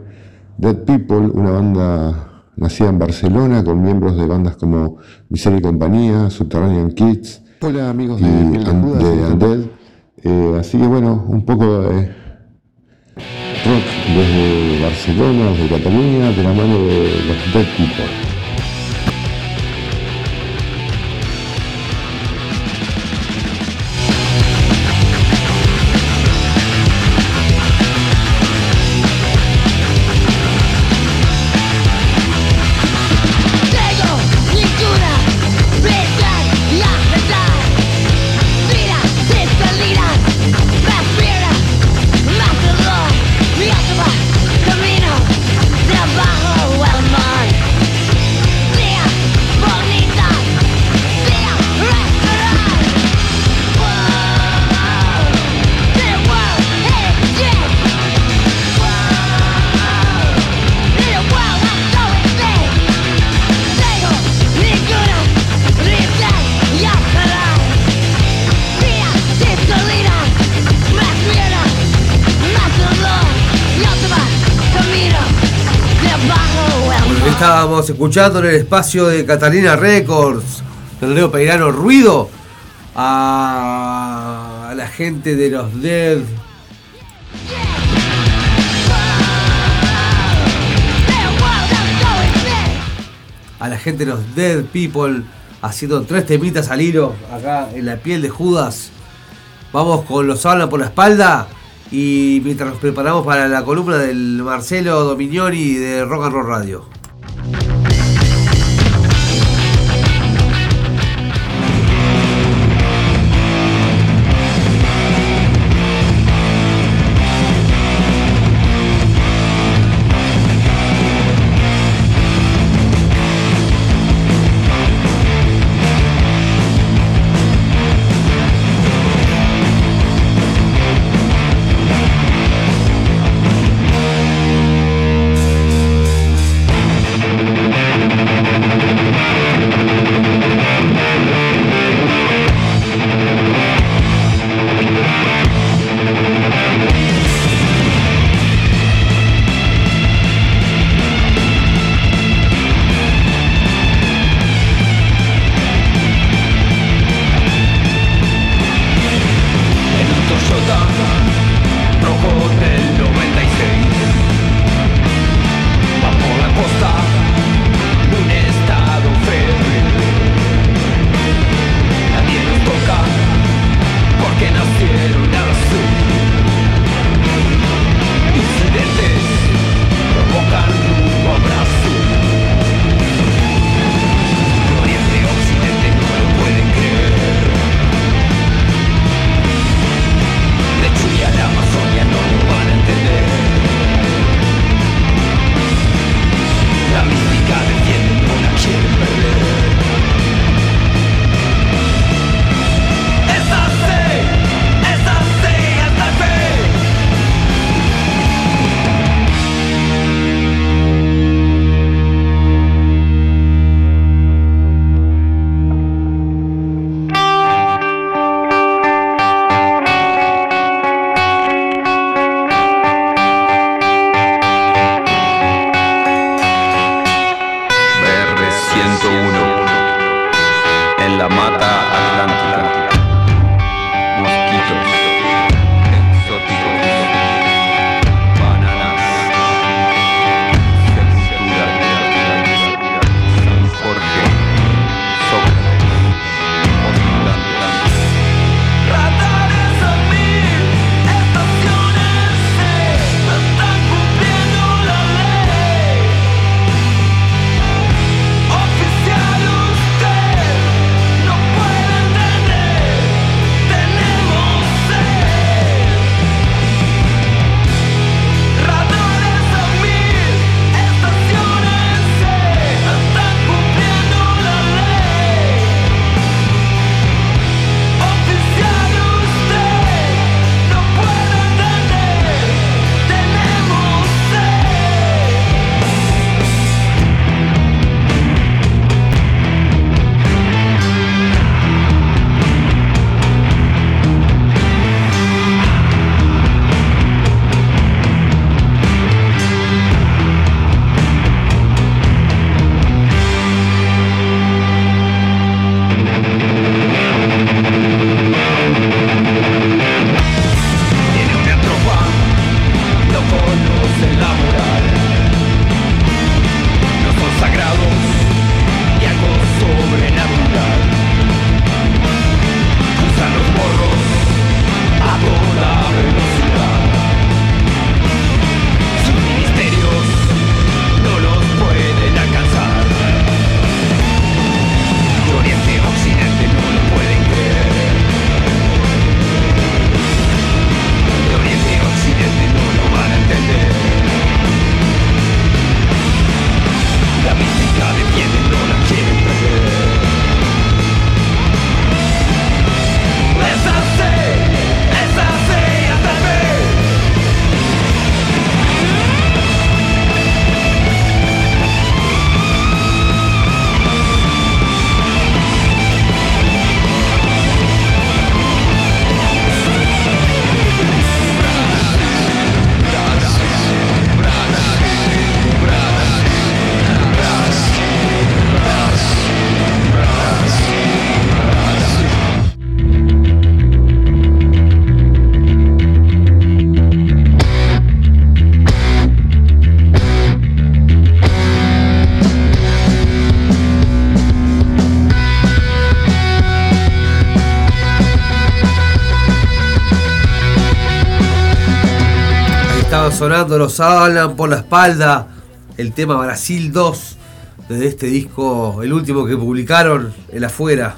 Dead People, una banda nacida en Barcelona con miembros de bandas como Miseria y Compañía, Subterranean Kids. Hola amigos de, Piel de, Judas, de Undead. Escuchando en el espacio de Catalina Records, del Leo Peirano Ruido, a, la gente de los Dead. A la gente de los Dead People haciendo tres temitas al hilo acá en la piel de Judas. Vamos con los hablan por la espalda y mientras nos preparamos para la columna del Marcelo Dominioni de Rock and Roll Radio. Sonando los Alan por la espalda. El tema Brasil 2 de este disco, el último que publicaron, El Afuera.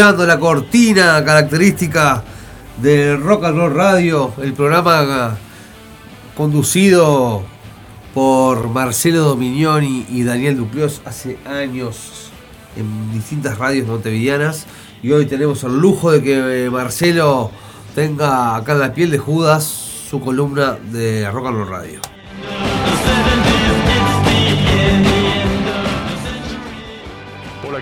La cortina característica del Rock and Roll Radio, el programa conducido por Marcelo Dominioni y Daniel Duclios hace años en distintas radios montevideanas y hoy tenemos el lujo de que eh, Marcelo tenga acá en la piel de Judas su columna de Rock and Roll Radio.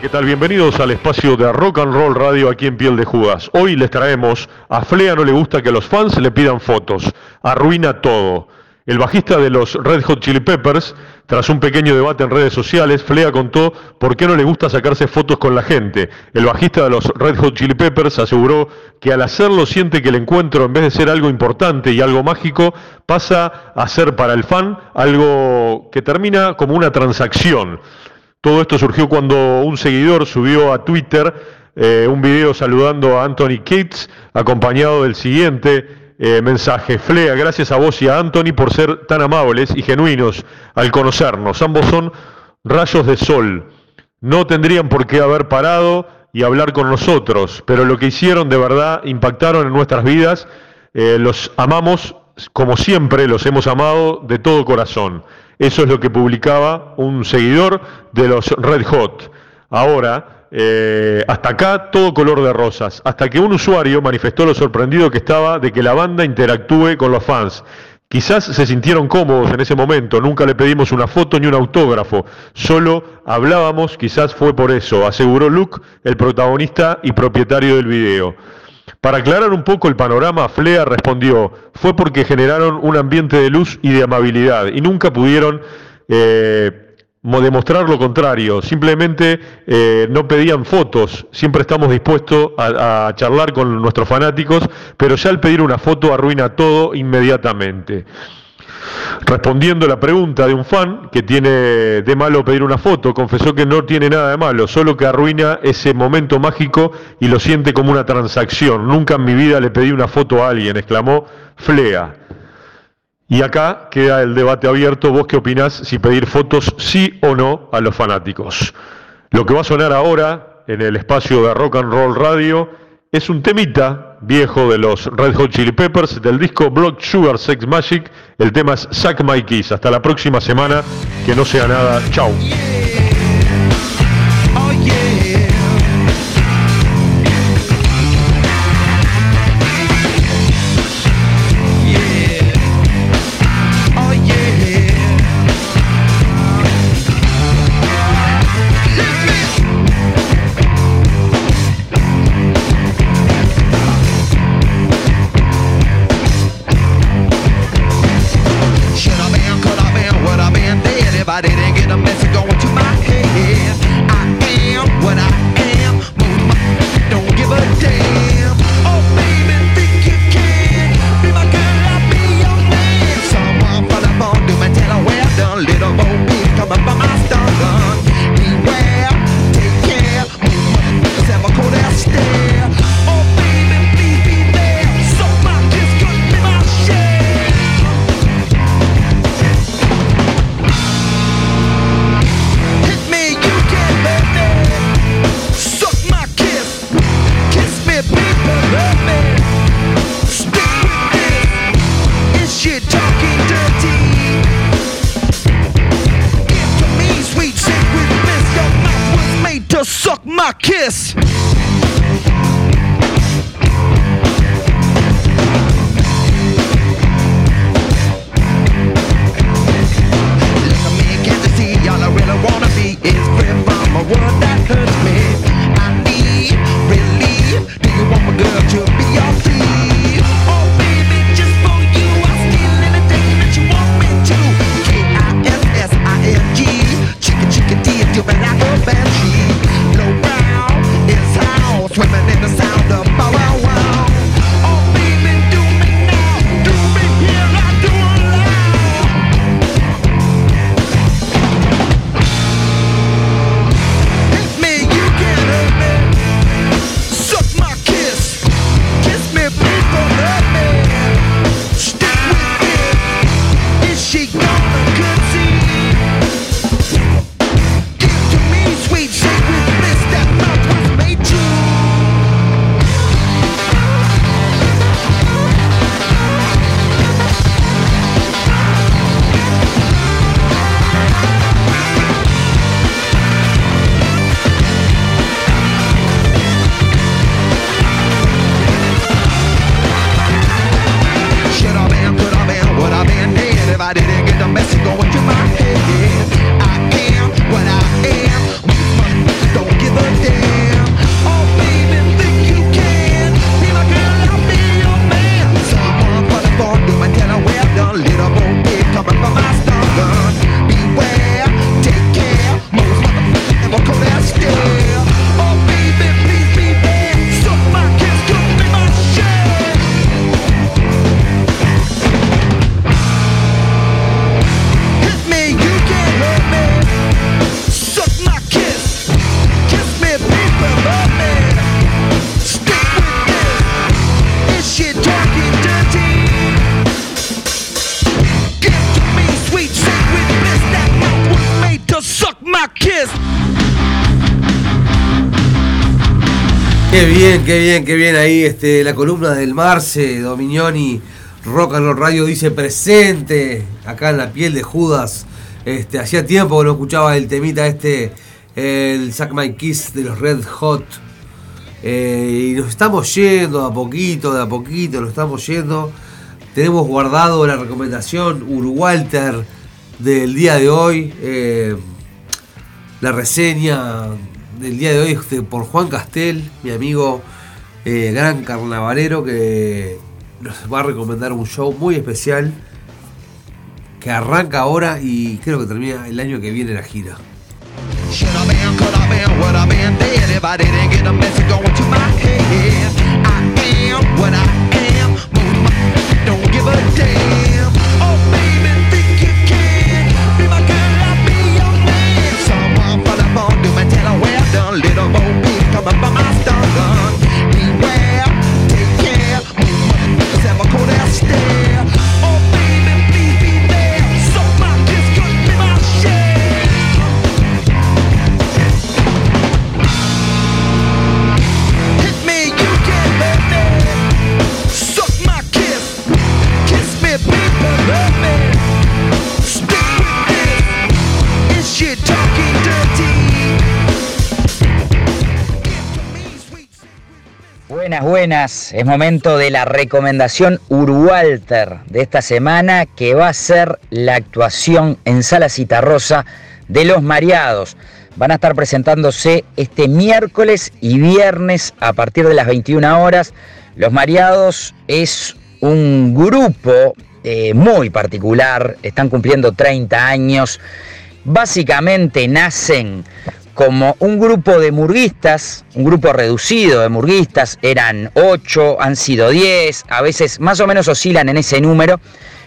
¿Qué tal? Bienvenidos al espacio de Rock and Roll Radio aquí en Piel de Judas. Hoy les traemos a Flea no le gusta que los fans le pidan fotos. Arruina todo. El bajista de los Red Hot Chili Peppers, tras un pequeño debate en redes sociales, Flea contó por qué no le gusta sacarse fotos con la gente. El bajista de los Red Hot Chili Peppers aseguró que al hacerlo siente que el encuentro, en vez de ser algo importante y algo mágico, pasa a ser para el fan algo que termina como una transacción. Todo esto surgió cuando un seguidor subió a Twitter eh, un video saludando a Anthony Cates, acompañado del siguiente eh, mensaje. Flea, gracias a vos y a Anthony por ser tan amables y genuinos al conocernos. Ambos son rayos de sol. No tendrían por qué haber parado y hablar con nosotros, pero lo que hicieron de verdad impactaron en nuestras vidas eh, los amamos como siempre, los hemos amado de todo corazón. Eso es lo que publicaba un seguidor de los Red Hot. Ahora, eh, hasta acá todo color de rosas, hasta que un usuario manifestó lo sorprendido que estaba de que la banda interactúe con los fans. Quizás se sintieron cómodos en ese momento, nunca le pedimos una foto ni un autógrafo, solo hablábamos, quizás fue por eso, aseguró Luke, el protagonista y propietario del video. Para aclarar un poco el panorama, Flea respondió, fue porque generaron un ambiente de luz y de amabilidad y nunca pudieron eh, mo- demostrar lo contrario, simplemente eh, no pedían fotos, siempre estamos dispuestos a, a charlar con nuestros fanáticos, pero ya al pedir una foto arruina todo inmediatamente. Respondiendo a la pregunta de un fan que tiene de malo pedir una foto, confesó que no tiene nada de malo, solo que arruina ese momento mágico y lo siente como una transacción. Nunca en mi vida le pedí una foto a alguien, exclamó Flea. Y acá queda el debate abierto. ¿Vos qué opinás si pedir fotos sí o no a los fanáticos? Lo que va a sonar ahora en el espacio de Rock and Roll Radio es un temita viejo de los Red Hot Chili Peppers del disco Blood Sugar Sex Magic. El tema es Suck My Kiss. Hasta la próxima semana. Que no sea nada. Chau. Qué bien, qué bien, ahí este, la columna del Marce, Dominioni, Rock and Roll Radio dice presente acá en la piel de Judas. Este, hacía tiempo que no escuchaba el temita este, el Sack My Kiss de los Red Hot. Eh, y nos estamos yendo de a poquito, de a poquito, nos estamos yendo. Tenemos guardado la recomendación Urwalter del día de hoy. eh, la reseña del día de hoy por Juan Castel, mi amigo eh, gran carnavalero, que nos va a recomendar un show muy especial que arranca ahora y creo que termina el año que viene la gira. Es momento de la recomendación Urwalter de esta semana, que va a ser la actuación en Sala Citarrosa de Los Mareados. Van a estar presentándose este miércoles y viernes a partir de las 21 horas. Los Mareados es un grupo eh, muy particular, están cumpliendo 30 años. Básicamente nacen como un grupo de murguistas, un grupo reducido de murguistas, eran 8, han sido 10, a veces más o menos oscilan en ese número,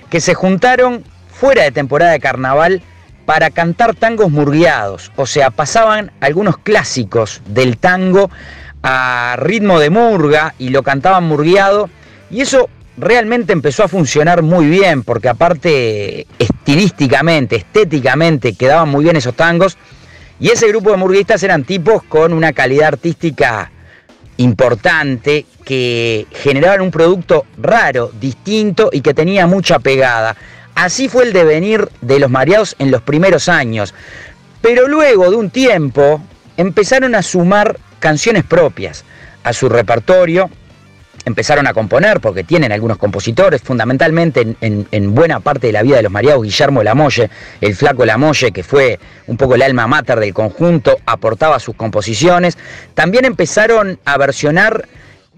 que se juntaron fuera de temporada de carnaval para cantar tangos murgueados, o sea, pasaban algunos clásicos del tango a ritmo de murga y lo cantaban murgueado, y eso realmente empezó a funcionar muy bien, porque aparte estilísticamente, estéticamente, quedaban muy bien esos tangos, y ese grupo de murguistas eran tipos con una calidad artística importante, que generaban un producto raro, distinto y que tenía mucha pegada. Así fue el devenir de los mareados en los primeros años. Pero luego de un tiempo empezaron a sumar canciones propias a su repertorio, empezaron a componer, porque tienen algunos compositores, fundamentalmente en, en- en buena parte de la vida de los mareados, Guillermo Lamolle, el flaco Lamolle, que fue un poco el alma mater del conjunto, aportaba sus composiciones. También empezaron a versionar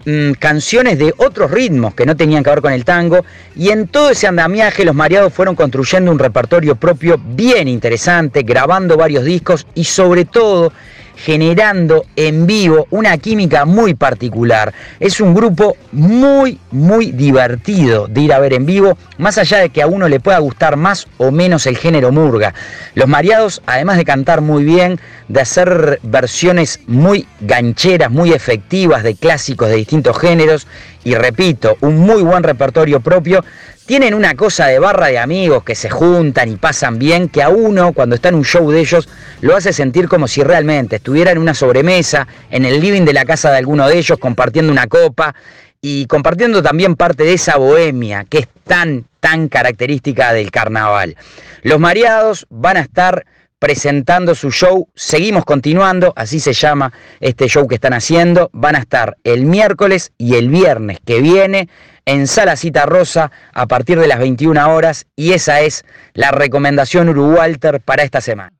mm, canciones de otros ritmos que no tenían que ver con el tango, y en todo ese andamiaje los mareados fueron construyendo un repertorio propio bien interesante, grabando varios discos y sobre todo generando en vivo una química muy particular. Es un grupo muy, muy divertido de ir a ver en vivo, más allá de que a uno le pueda gustar más o menos el género murga. Los mareados, además de cantar muy bien, de hacer versiones muy gancheras, muy efectivas de clásicos de distintos géneros, y repito, un muy buen repertorio propio, tienen una cosa de barra de amigos que se juntan y pasan bien, que a uno cuando está en un show de ellos lo hace sentir como si realmente estuviera en una sobremesa, en el living de la casa de alguno de ellos, compartiendo una copa y compartiendo también parte de esa bohemia que es tan, tan característica del carnaval. Los mareados van a estar presentando su show. Seguimos continuando, así se llama este show que están haciendo. Van a estar el miércoles y el viernes que viene en Sala Cita Rosa a partir de las 21 horas y esa es la recomendación Uruwalter para esta semana.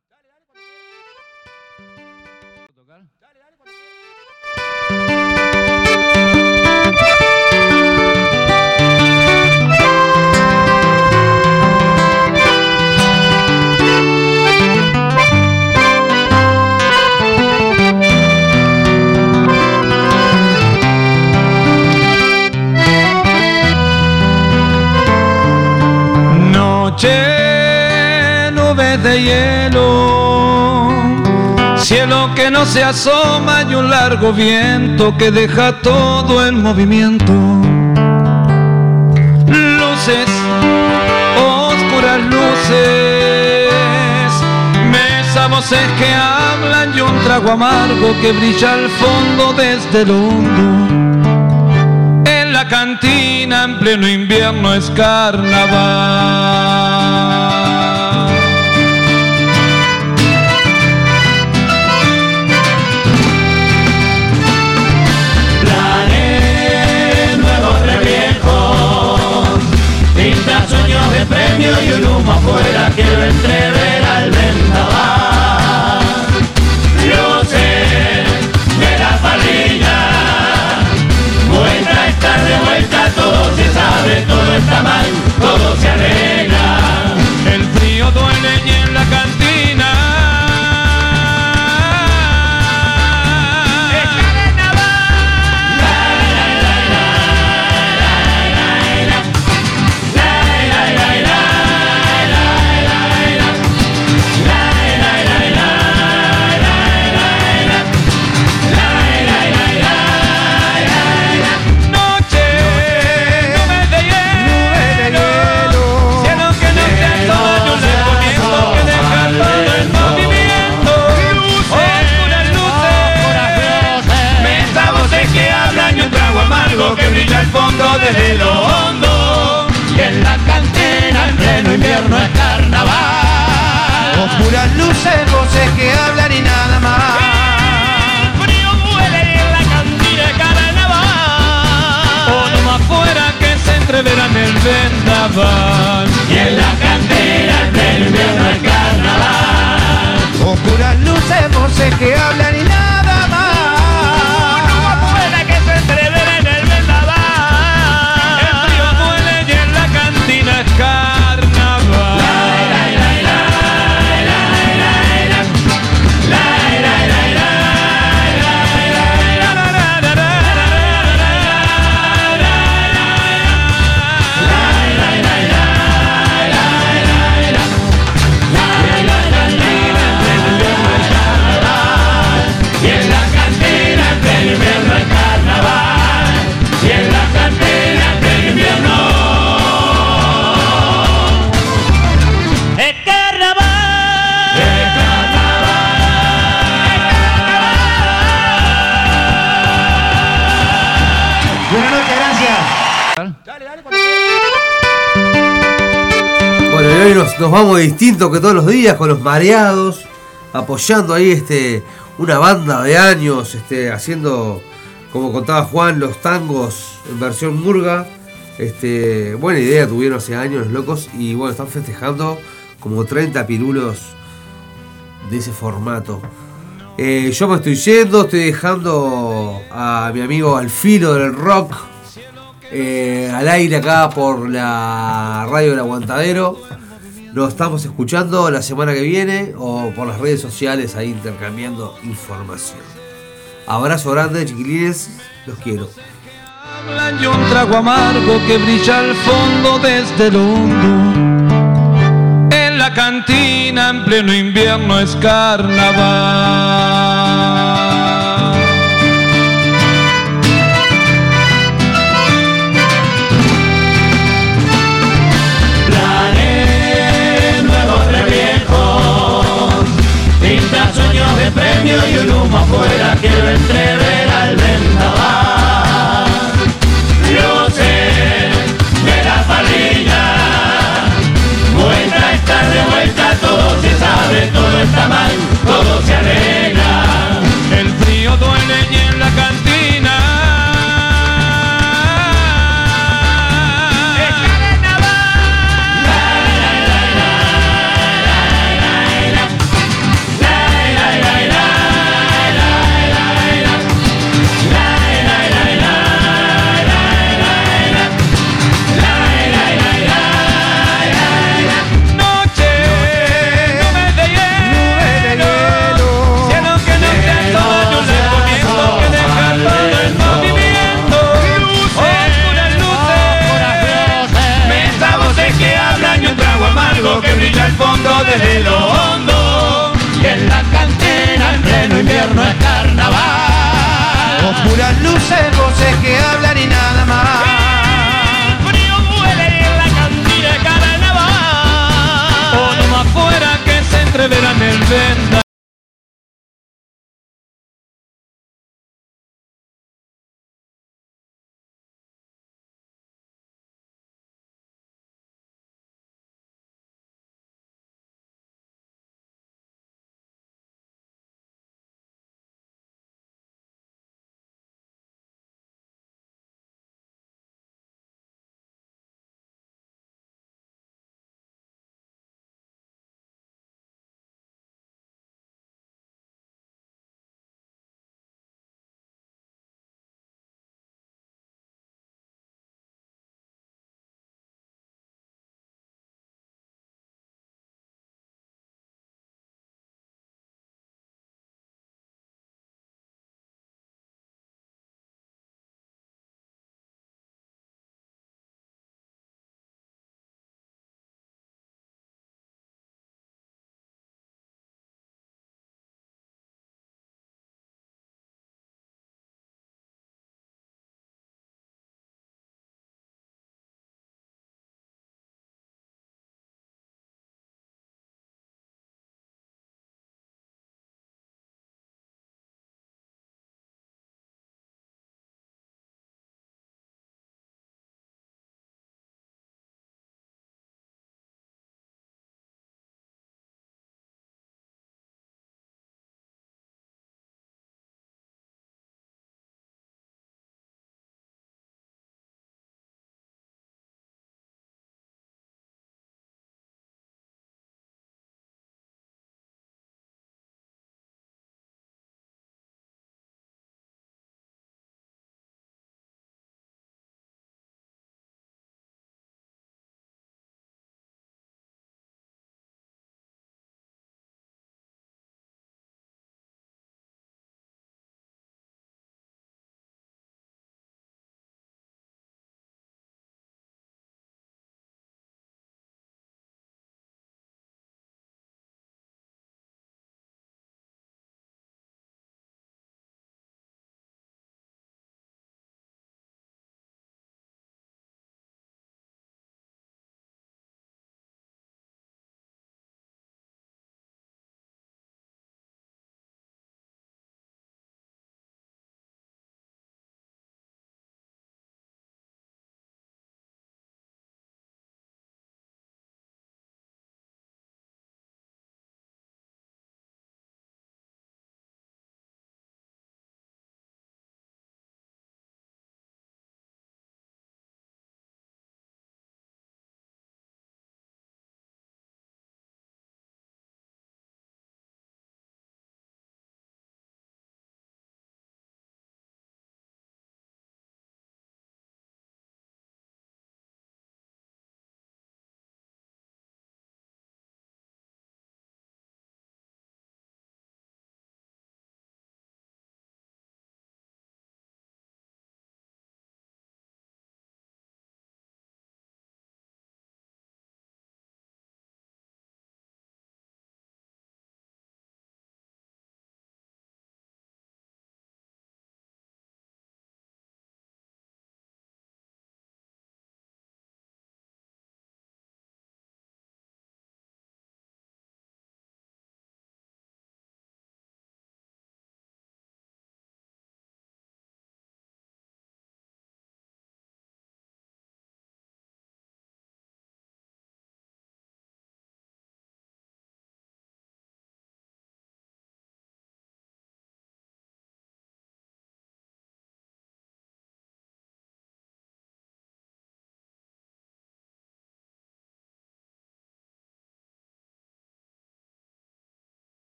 Hielo, cielo que no se asoma y un largo viento que deja todo en movimiento. Luces, oscuras luces, mesa voces que hablan y un trago amargo que brilla al fondo desde lo hondo. En la cantina en pleno invierno es carnaval. Y un humo afuera quiero entrever al vendaval. Luces de la parrilla, vuelta estar de vuelta, todo se sabe, todo está mal, todo se arregla. El frío duele y en la cantina Luces, voces que hablan y nada más. frío duele y en la cantina es carnaval. o no más fuera que se entreverán el vendaval. Y en la cantera pleno invierno es carnaval. Oscuras luces, voces que hablan Nos vamos distinto que todos los días con los mareados, apoyando ahí este una banda de años, este, haciendo, como contaba Juan, los tangos en versión murga. Este, buena idea tuvieron hace años los locos y bueno, están festejando como 30 pirulos de ese formato. Eh, yo me estoy yendo, estoy dejando a mi amigo al filo del rock eh, al aire acá por la radio del aguantadero. Nos estamos escuchando la semana que viene o por las redes sociales ahí intercambiando información. Abrazo grande, chiquilines, los quiero. Hablan y un trago amargo que brilla al fondo desde lo hondo. En la cantina en pleno invierno es carnaval. Y un humo afuera quiero entrever al vendaval. Luces de la parrilla, vuelta estar de vuelta, todo se sabe, todo está mal, todo se arregla. El frío duele y desde lo hondo. Y en la cantera en pleno invierno es carnaval. Oscuras luces, voces que hablan y nada más. Frío duele y en la cantina es carnaval. o no más fuera que se entreverán el venda.